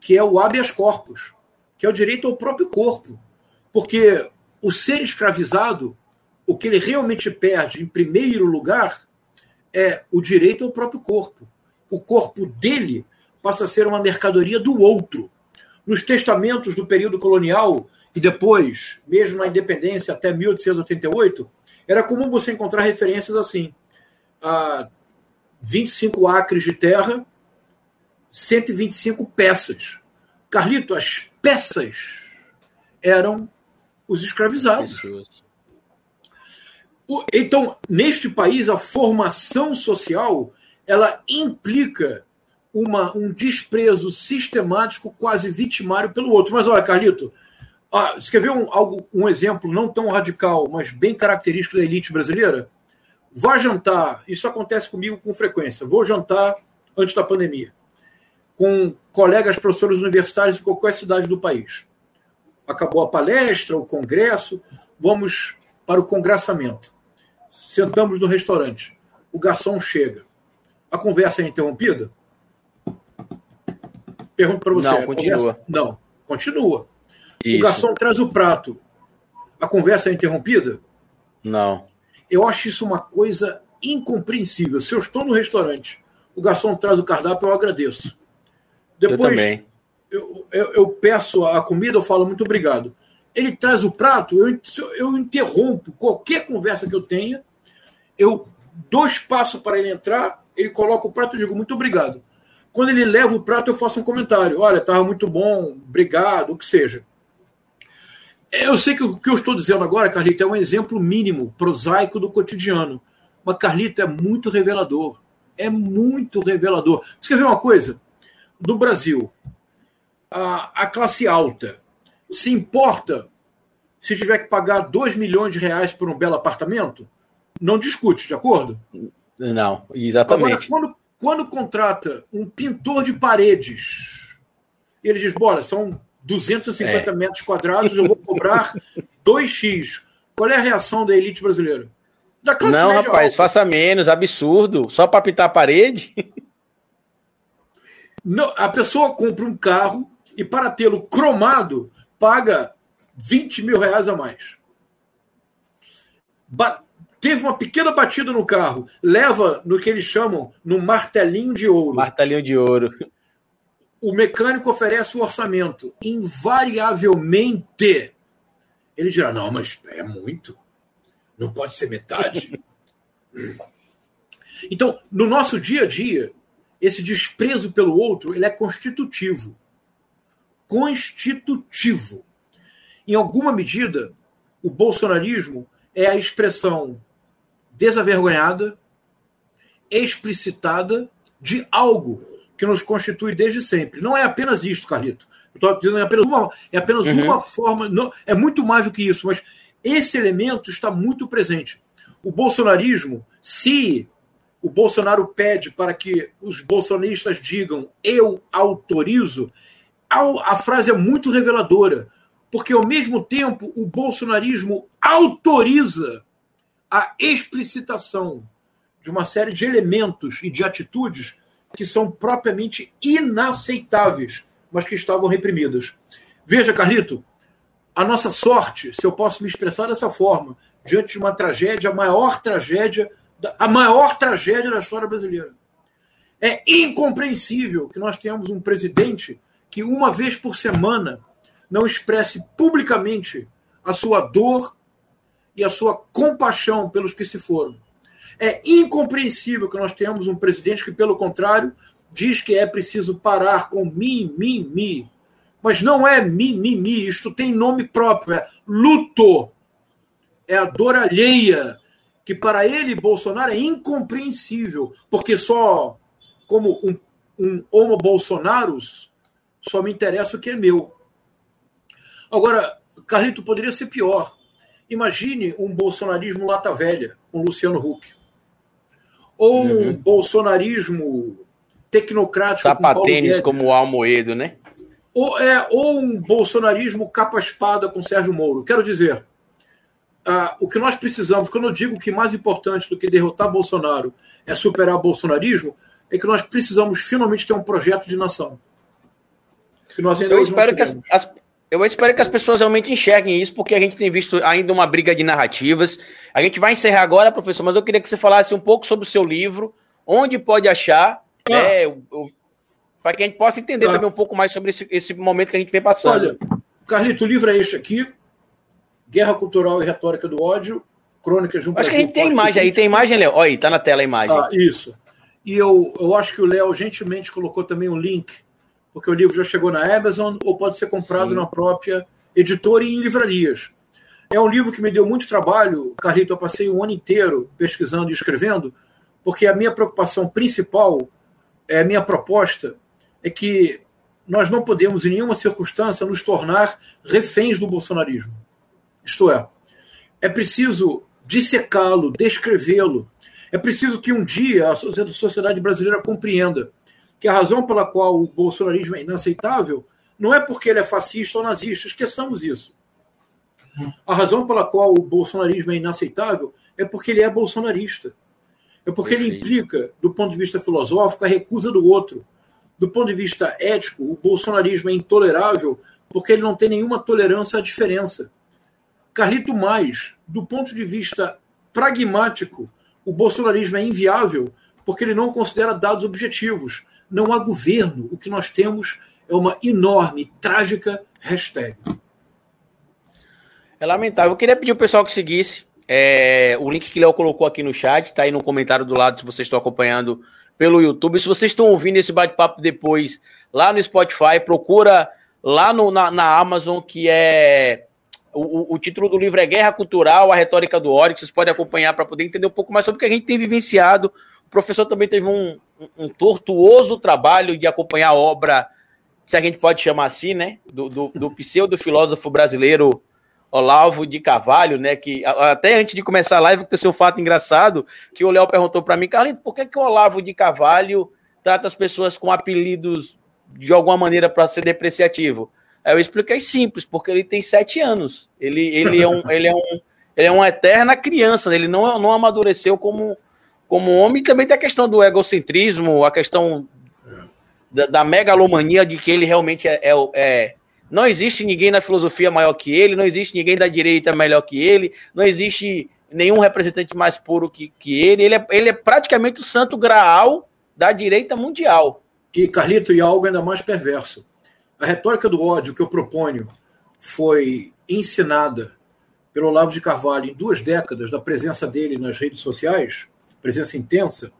que é o habeas corpus, que é o direito ao próprio corpo. Porque o ser escravizado, o que ele realmente perde, em primeiro lugar, é o direito ao próprio corpo. O corpo dele passa a ser uma mercadoria do outro. Nos testamentos do período colonial e depois, mesmo na independência até 1888, era comum você encontrar referências assim: a 25 acres de terra, 125 peças. Carlito, as peças eram os escravizados. Então, neste país, a formação social ela implica uma, um desprezo sistemático, quase vitimário pelo outro. Mas olha, Carlito, ah, você quer ver um, algo, um exemplo não tão radical, mas bem característico da elite brasileira? Vá jantar, isso acontece comigo com frequência. Vou jantar antes da pandemia, com colegas professores universitários de qualquer cidade do país. Acabou a palestra, o congresso, vamos para o congressamento. Sentamos no restaurante. O garçom chega. A conversa é interrompida? Pergunto para você.
Não, continua. Conversa...
Não, continua. Isso. O garçom traz o prato. A conversa é interrompida?
Não.
Eu acho isso uma coisa incompreensível. Se eu estou no restaurante, o garçom traz o cardápio, eu agradeço.
Depois, eu também.
Eu, eu, eu peço a comida, eu falo muito obrigado. Ele traz o prato, eu, eu interrompo qualquer conversa que eu tenha, eu dou espaço para ele entrar, ele coloca o prato e digo muito obrigado. Quando ele leva o prato, eu faço um comentário. Olha, estava muito bom, obrigado, o que seja eu sei que o que eu estou dizendo agora, Carlito, é um exemplo mínimo, prosaico do cotidiano. Mas, Carlito, é muito revelador. É muito revelador. Você quer ver uma coisa? No Brasil, a, a classe alta se importa se tiver que pagar 2 milhões de reais por um belo apartamento? Não discute, de acordo?
Não, exatamente.
Agora, quando, quando contrata um pintor de paredes, ele diz: bora, são 250 é. metros quadrados, eu vou cobrar 2x. Qual é a reação da elite brasileira?
Da Não, rapaz, alta. faça menos, absurdo. Só para pintar a parede.
Não, a pessoa compra um carro e, para tê-lo cromado, paga 20 mil reais a mais. Ba teve uma pequena batida no carro, leva no que eles chamam no martelinho de ouro.
Martelinho de ouro
o mecânico oferece o orçamento, invariavelmente ele dirá: não, mas é muito, não pode ser metade. então, no nosso dia a dia, esse desprezo pelo outro ele é constitutivo. Constitutivo. Em alguma medida, o bolsonarismo é a expressão desavergonhada, explicitada de algo que nos constitui desde sempre. Não é apenas isto, Carlito. Estou dizendo é apenas uma, é apenas uhum. uma forma, não, é muito mais do que isso, mas esse elemento está muito presente. O bolsonarismo, se o Bolsonaro pede para que os bolsonaristas digam eu autorizo, a, frase é muito reveladora, porque ao mesmo tempo o bolsonarismo autoriza a explicitação de uma série de elementos e de atitudes que são propriamente inaceitáveis, mas que estavam reprimidas. Veja, Carlito, a nossa sorte, se eu posso me expressar dessa forma, diante de uma tragédia, a maior tragédia, a maior tragédia da história brasileira. É incompreensível que nós tenhamos um presidente que uma vez por semana não expresse publicamente a sua dor e a sua compaixão pelos que se foram. É incompreensível que nós tenhamos um presidente que, pelo contrário, diz que é preciso parar com mimimi. Mas não é mimimi, isto tem nome próprio, é luto. É a dor alheia, que para ele, Bolsonaro, é incompreensível, porque só como um, um homo bolsonaros, só me interessa o que é meu. Agora, Carlito, poderia ser pior. Imagine um bolsonarismo lata velha, com Luciano Huck ou uhum. um bolsonarismo tecnocrático.
Sapatênis como o Almoedo, né?
Ou, é, ou um bolsonarismo capa-espada com Sérgio Moro. Quero dizer, ah, o que nós precisamos, quando eu digo que mais importante do que derrotar Bolsonaro é superar o bolsonarismo, é que nós precisamos finalmente ter um projeto de nação.
Que nós ainda eu espero que as, as, eu espero que as pessoas realmente enxerguem isso, porque a gente tem visto ainda uma briga de narrativas. A gente vai encerrar agora, professor, mas eu queria que você falasse um pouco sobre o seu livro, onde pode achar, ah. né, para que a gente possa entender ah. também um pouco mais sobre esse, esse momento que a gente vem passando. Olha,
Carlito, o livro é este aqui, Guerra Cultural e Retórica do Ódio, Crônicas de um
Acho que a gente tem imagem aí, tem imagem, Léo? Olha aí, tá na tela a imagem. Ah,
isso. E eu, eu acho que o Léo gentilmente colocou também um link porque o livro já chegou na Amazon ou pode ser comprado Sim. na própria editora e em livrarias. É um livro que me deu muito trabalho, Carlito. Eu passei um ano inteiro pesquisando e escrevendo, porque a minha preocupação principal, é a minha proposta, é que nós não podemos, em nenhuma circunstância, nos tornar reféns do bolsonarismo. Isto é, é preciso dissecá-lo, descrevê-lo. É preciso que um dia a sociedade brasileira compreenda que a razão pela qual o bolsonarismo é inaceitável não é porque ele é fascista ou nazista, esqueçamos isso. A razão pela qual o bolsonarismo é inaceitável é porque ele é bolsonarista. É porque ele implica, do ponto de vista filosófico, a recusa do outro. Do ponto de vista ético, o bolsonarismo é intolerável porque ele não tem nenhuma tolerância à diferença. Carlito Mais, do ponto de vista pragmático, o bolsonarismo é inviável porque ele não considera dados objetivos não há governo. O que nós temos é uma enorme, trágica hashtag.
É lamentável. Eu queria pedir o pessoal que seguisse é, o link que Léo colocou aqui no chat, está aí no comentário do lado se vocês estão acompanhando pelo YouTube. Se vocês estão ouvindo esse bate-papo depois lá no Spotify, procura lá no, na, na Amazon, que é O, o, título do livro é Guerra Cultural, a Retórica do Ódio, que vocês podem acompanhar para poder entender um pouco mais sobre o que a gente tem vivenciado. Professor também teve um, um, um tortuoso trabalho de acompanhar a obra, se a gente pode chamar assim, né? Do, do, do pseudo-filósofo brasileiro Olavo de Carvalho, né? Que até antes de começar a live, aconteceu um fato engraçado que o Léo perguntou para mim, Carlinhos, por que, que o Olavo de Carvalho trata as pessoas com apelidos de alguma maneira para ser depreciativo? Aí eu expliquei simples, porque ele tem sete anos. Ele, ele, é, um, ele, é, um, ele é uma eterna criança, ele não, não amadureceu como, como homem. Também tem a questão do egocentrismo, a questão da, da megalomania de que ele realmente é, é, é não existe ninguém na filosofia maior que ele, não existe ninguém da direita melhor que ele, não existe nenhum representante mais puro que, que ele. Ele é, ele é praticamente o santo graal da direita mundial.
E, Carlito, e algo ainda mais perverso. A retórica do ódio que eu proponho foi ensinada pelo Olavo de Carvalho em duas décadas da presença dele nas redes sociais, presença intensa.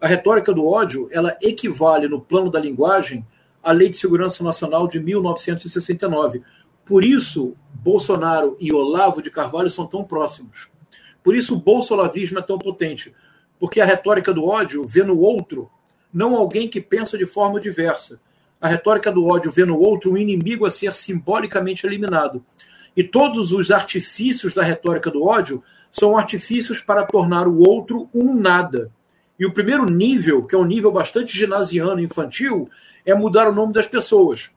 A retórica do ódio, ela equivale no plano da linguagem a Lei de Segurança Nacional de 1969. Por isso, Bolsonaro e Olavo de Carvalho são tão próximos. Por isso, o bolsolavismo é tão potente. Porque a retórica do ódio vê no outro não alguém que pensa de forma diversa. A retórica do ódio vê no outro um inimigo a ser simbolicamente eliminado. E todos os artifícios da retórica do ódio são artifícios para tornar o outro um nada. E o primeiro nível, que é um nível bastante ginasiano, infantil, é mudar o nome das pessoas.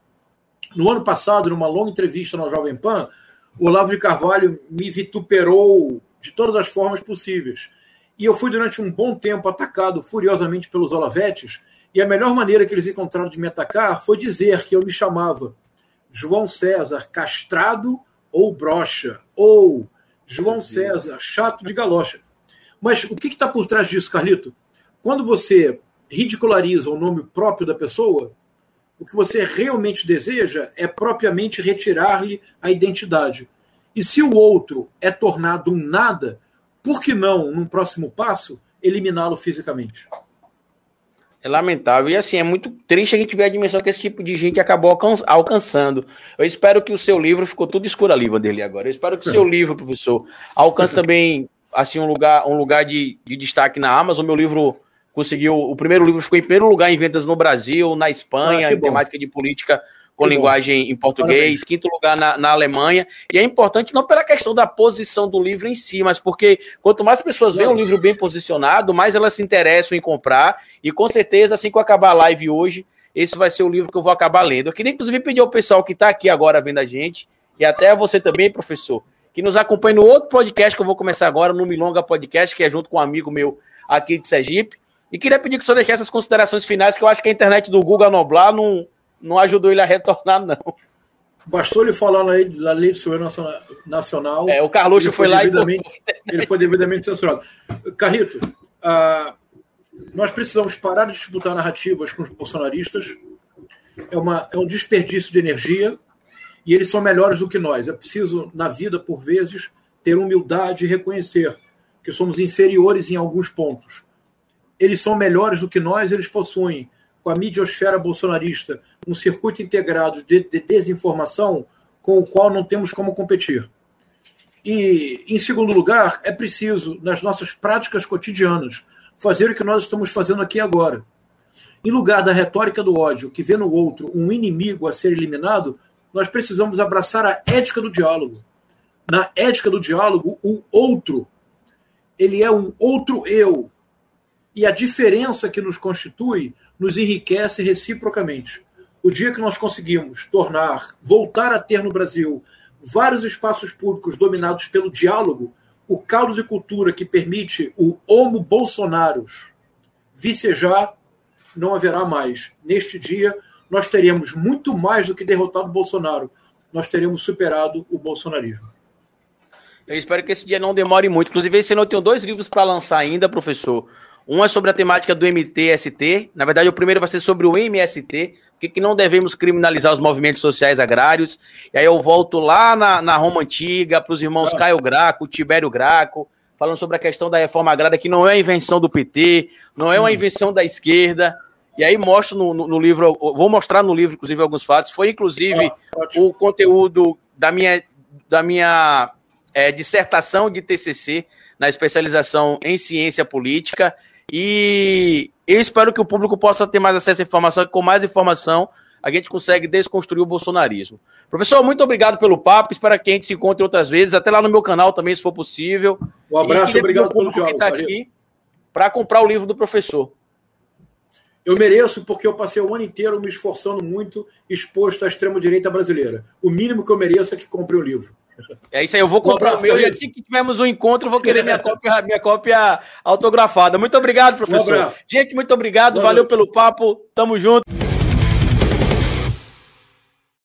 No ano passado, numa longa entrevista na Jovem Pan, o Olavo de Carvalho me vituperou de todas as formas possíveis. E eu fui durante um bom tempo atacado furiosamente pelos Olavetes, e a melhor maneira que eles encontraram de me atacar foi dizer que eu me chamava João César castrado ou brocha, ou João César chato de galocha. Mas o que está por trás disso, Carlito? Quando você ridiculariza o nome próprio da pessoa, o que você realmente deseja é propriamente retirar-lhe a identidade. E se o outro é tornado um nada, por que não, num próximo passo, eliminá-lo fisicamente?
É lamentável. E assim, é muito triste a gente ver a dimensão que esse tipo de gente acabou alcançando. Eu espero que o seu livro, ficou tudo escuro a língua dele agora. Eu espero que o seu livro, professor, alcance também assim um lugar, um lugar de, de destaque na Amazon. Meu livro conseguiu. O primeiro livro ficou em primeiro lugar em vendas no Brasil, na Espanha, ah, em bom. temática de política com que linguagem bom. em português, quinto lugar na, na, Alemanha. E é importante não pela questão da posição do livro em si, mas porque quanto mais pessoas veem o livro bem posicionado, mais elas se interessam em comprar. E com certeza, assim que eu acabar a live hoje, esse vai ser o livro que eu vou acabar lendo. Eu queria, inclusive, pedir ao pessoal que está aqui agora vendo a gente, e até a você também, professor, que nos acompanhe no outro podcast que eu vou começar agora, no Milonga Podcast, que é junto com um amigo meu aqui de Sergipe. E queria pedir que o senhor deixasse essas considerações finais, que eu acho que a internet do Google Noblar não, não ajudou ele a retornar, não.
Bastou ele falar na lei, na lei de segurança nacional.
É, o Carluxo foi, foi lá e.
Ele foi devidamente censurado. Carrito, uh, nós precisamos parar de disputar narrativas com os bolsonaristas. É, uma, é um desperdício de energia e eles são melhores do que nós. É preciso, na vida, por vezes, ter humildade e reconhecer que somos inferiores em alguns pontos eles são melhores do que nós, eles possuem, com a midiosfera bolsonarista, um circuito integrado de, de desinformação com o qual não temos como competir. E, em segundo lugar, é preciso, nas nossas práticas cotidianas, fazer o que nós estamos fazendo aqui agora. Em lugar da retórica do ódio, que vê no outro um inimigo a ser eliminado, nós precisamos abraçar a ética do diálogo. Na ética do diálogo, o outro, ele é um outro eu, e a diferença que nos constitui nos enriquece reciprocamente. O dia que nós conseguimos tornar, voltar a ter no Brasil vários espaços públicos dominados pelo diálogo, o caldo de cultura que permite o homo bolsonaros vicejar, não haverá mais. Neste dia, nós teremos muito mais do que derrotado o Bolsonaro. Nós teremos superado o bolsonarismo.
Eu espero que esse dia não demore muito. Inclusive, esse ano eu tenho dois livros para lançar ainda, professor. Um é sobre a temática do MTST. Na verdade, o primeiro vai ser sobre o MST, porque que não devemos criminalizar os movimentos sociais agrários. E aí eu volto lá na, na Roma Antiga, para os irmãos ah. Caio Graco, Tibério Graco, falando sobre a questão da reforma agrária, que não é invenção do PT, não é uma hum. invenção da esquerda. E aí mostro no, no, no livro, vou mostrar no livro, inclusive, alguns fatos. Foi, inclusive, ah, o conteúdo da minha da minha é, dissertação de TCC na especialização em ciência política. E eu espero que o público possa ter mais acesso à informação, com mais informação a gente consegue desconstruir o bolsonarismo. Professor, muito obrigado pelo papo. Espero que a gente se encontre outras vezes, até lá no meu canal também, se for possível.
Um abraço, obrigado pelo
que está aqui para comprar o livro do professor.
Eu mereço porque eu passei o ano inteiro me esforçando muito, exposto à extrema-direita brasileira. O mínimo que eu mereço é que compre o livro.
É isso aí, eu vou comprar o meu e assim que tivermos um encontro, eu vou querer minha cópia, minha cópia autografada. Muito obrigado, professor. Um Gente, muito obrigado, valeu pelo papo, tamo junto.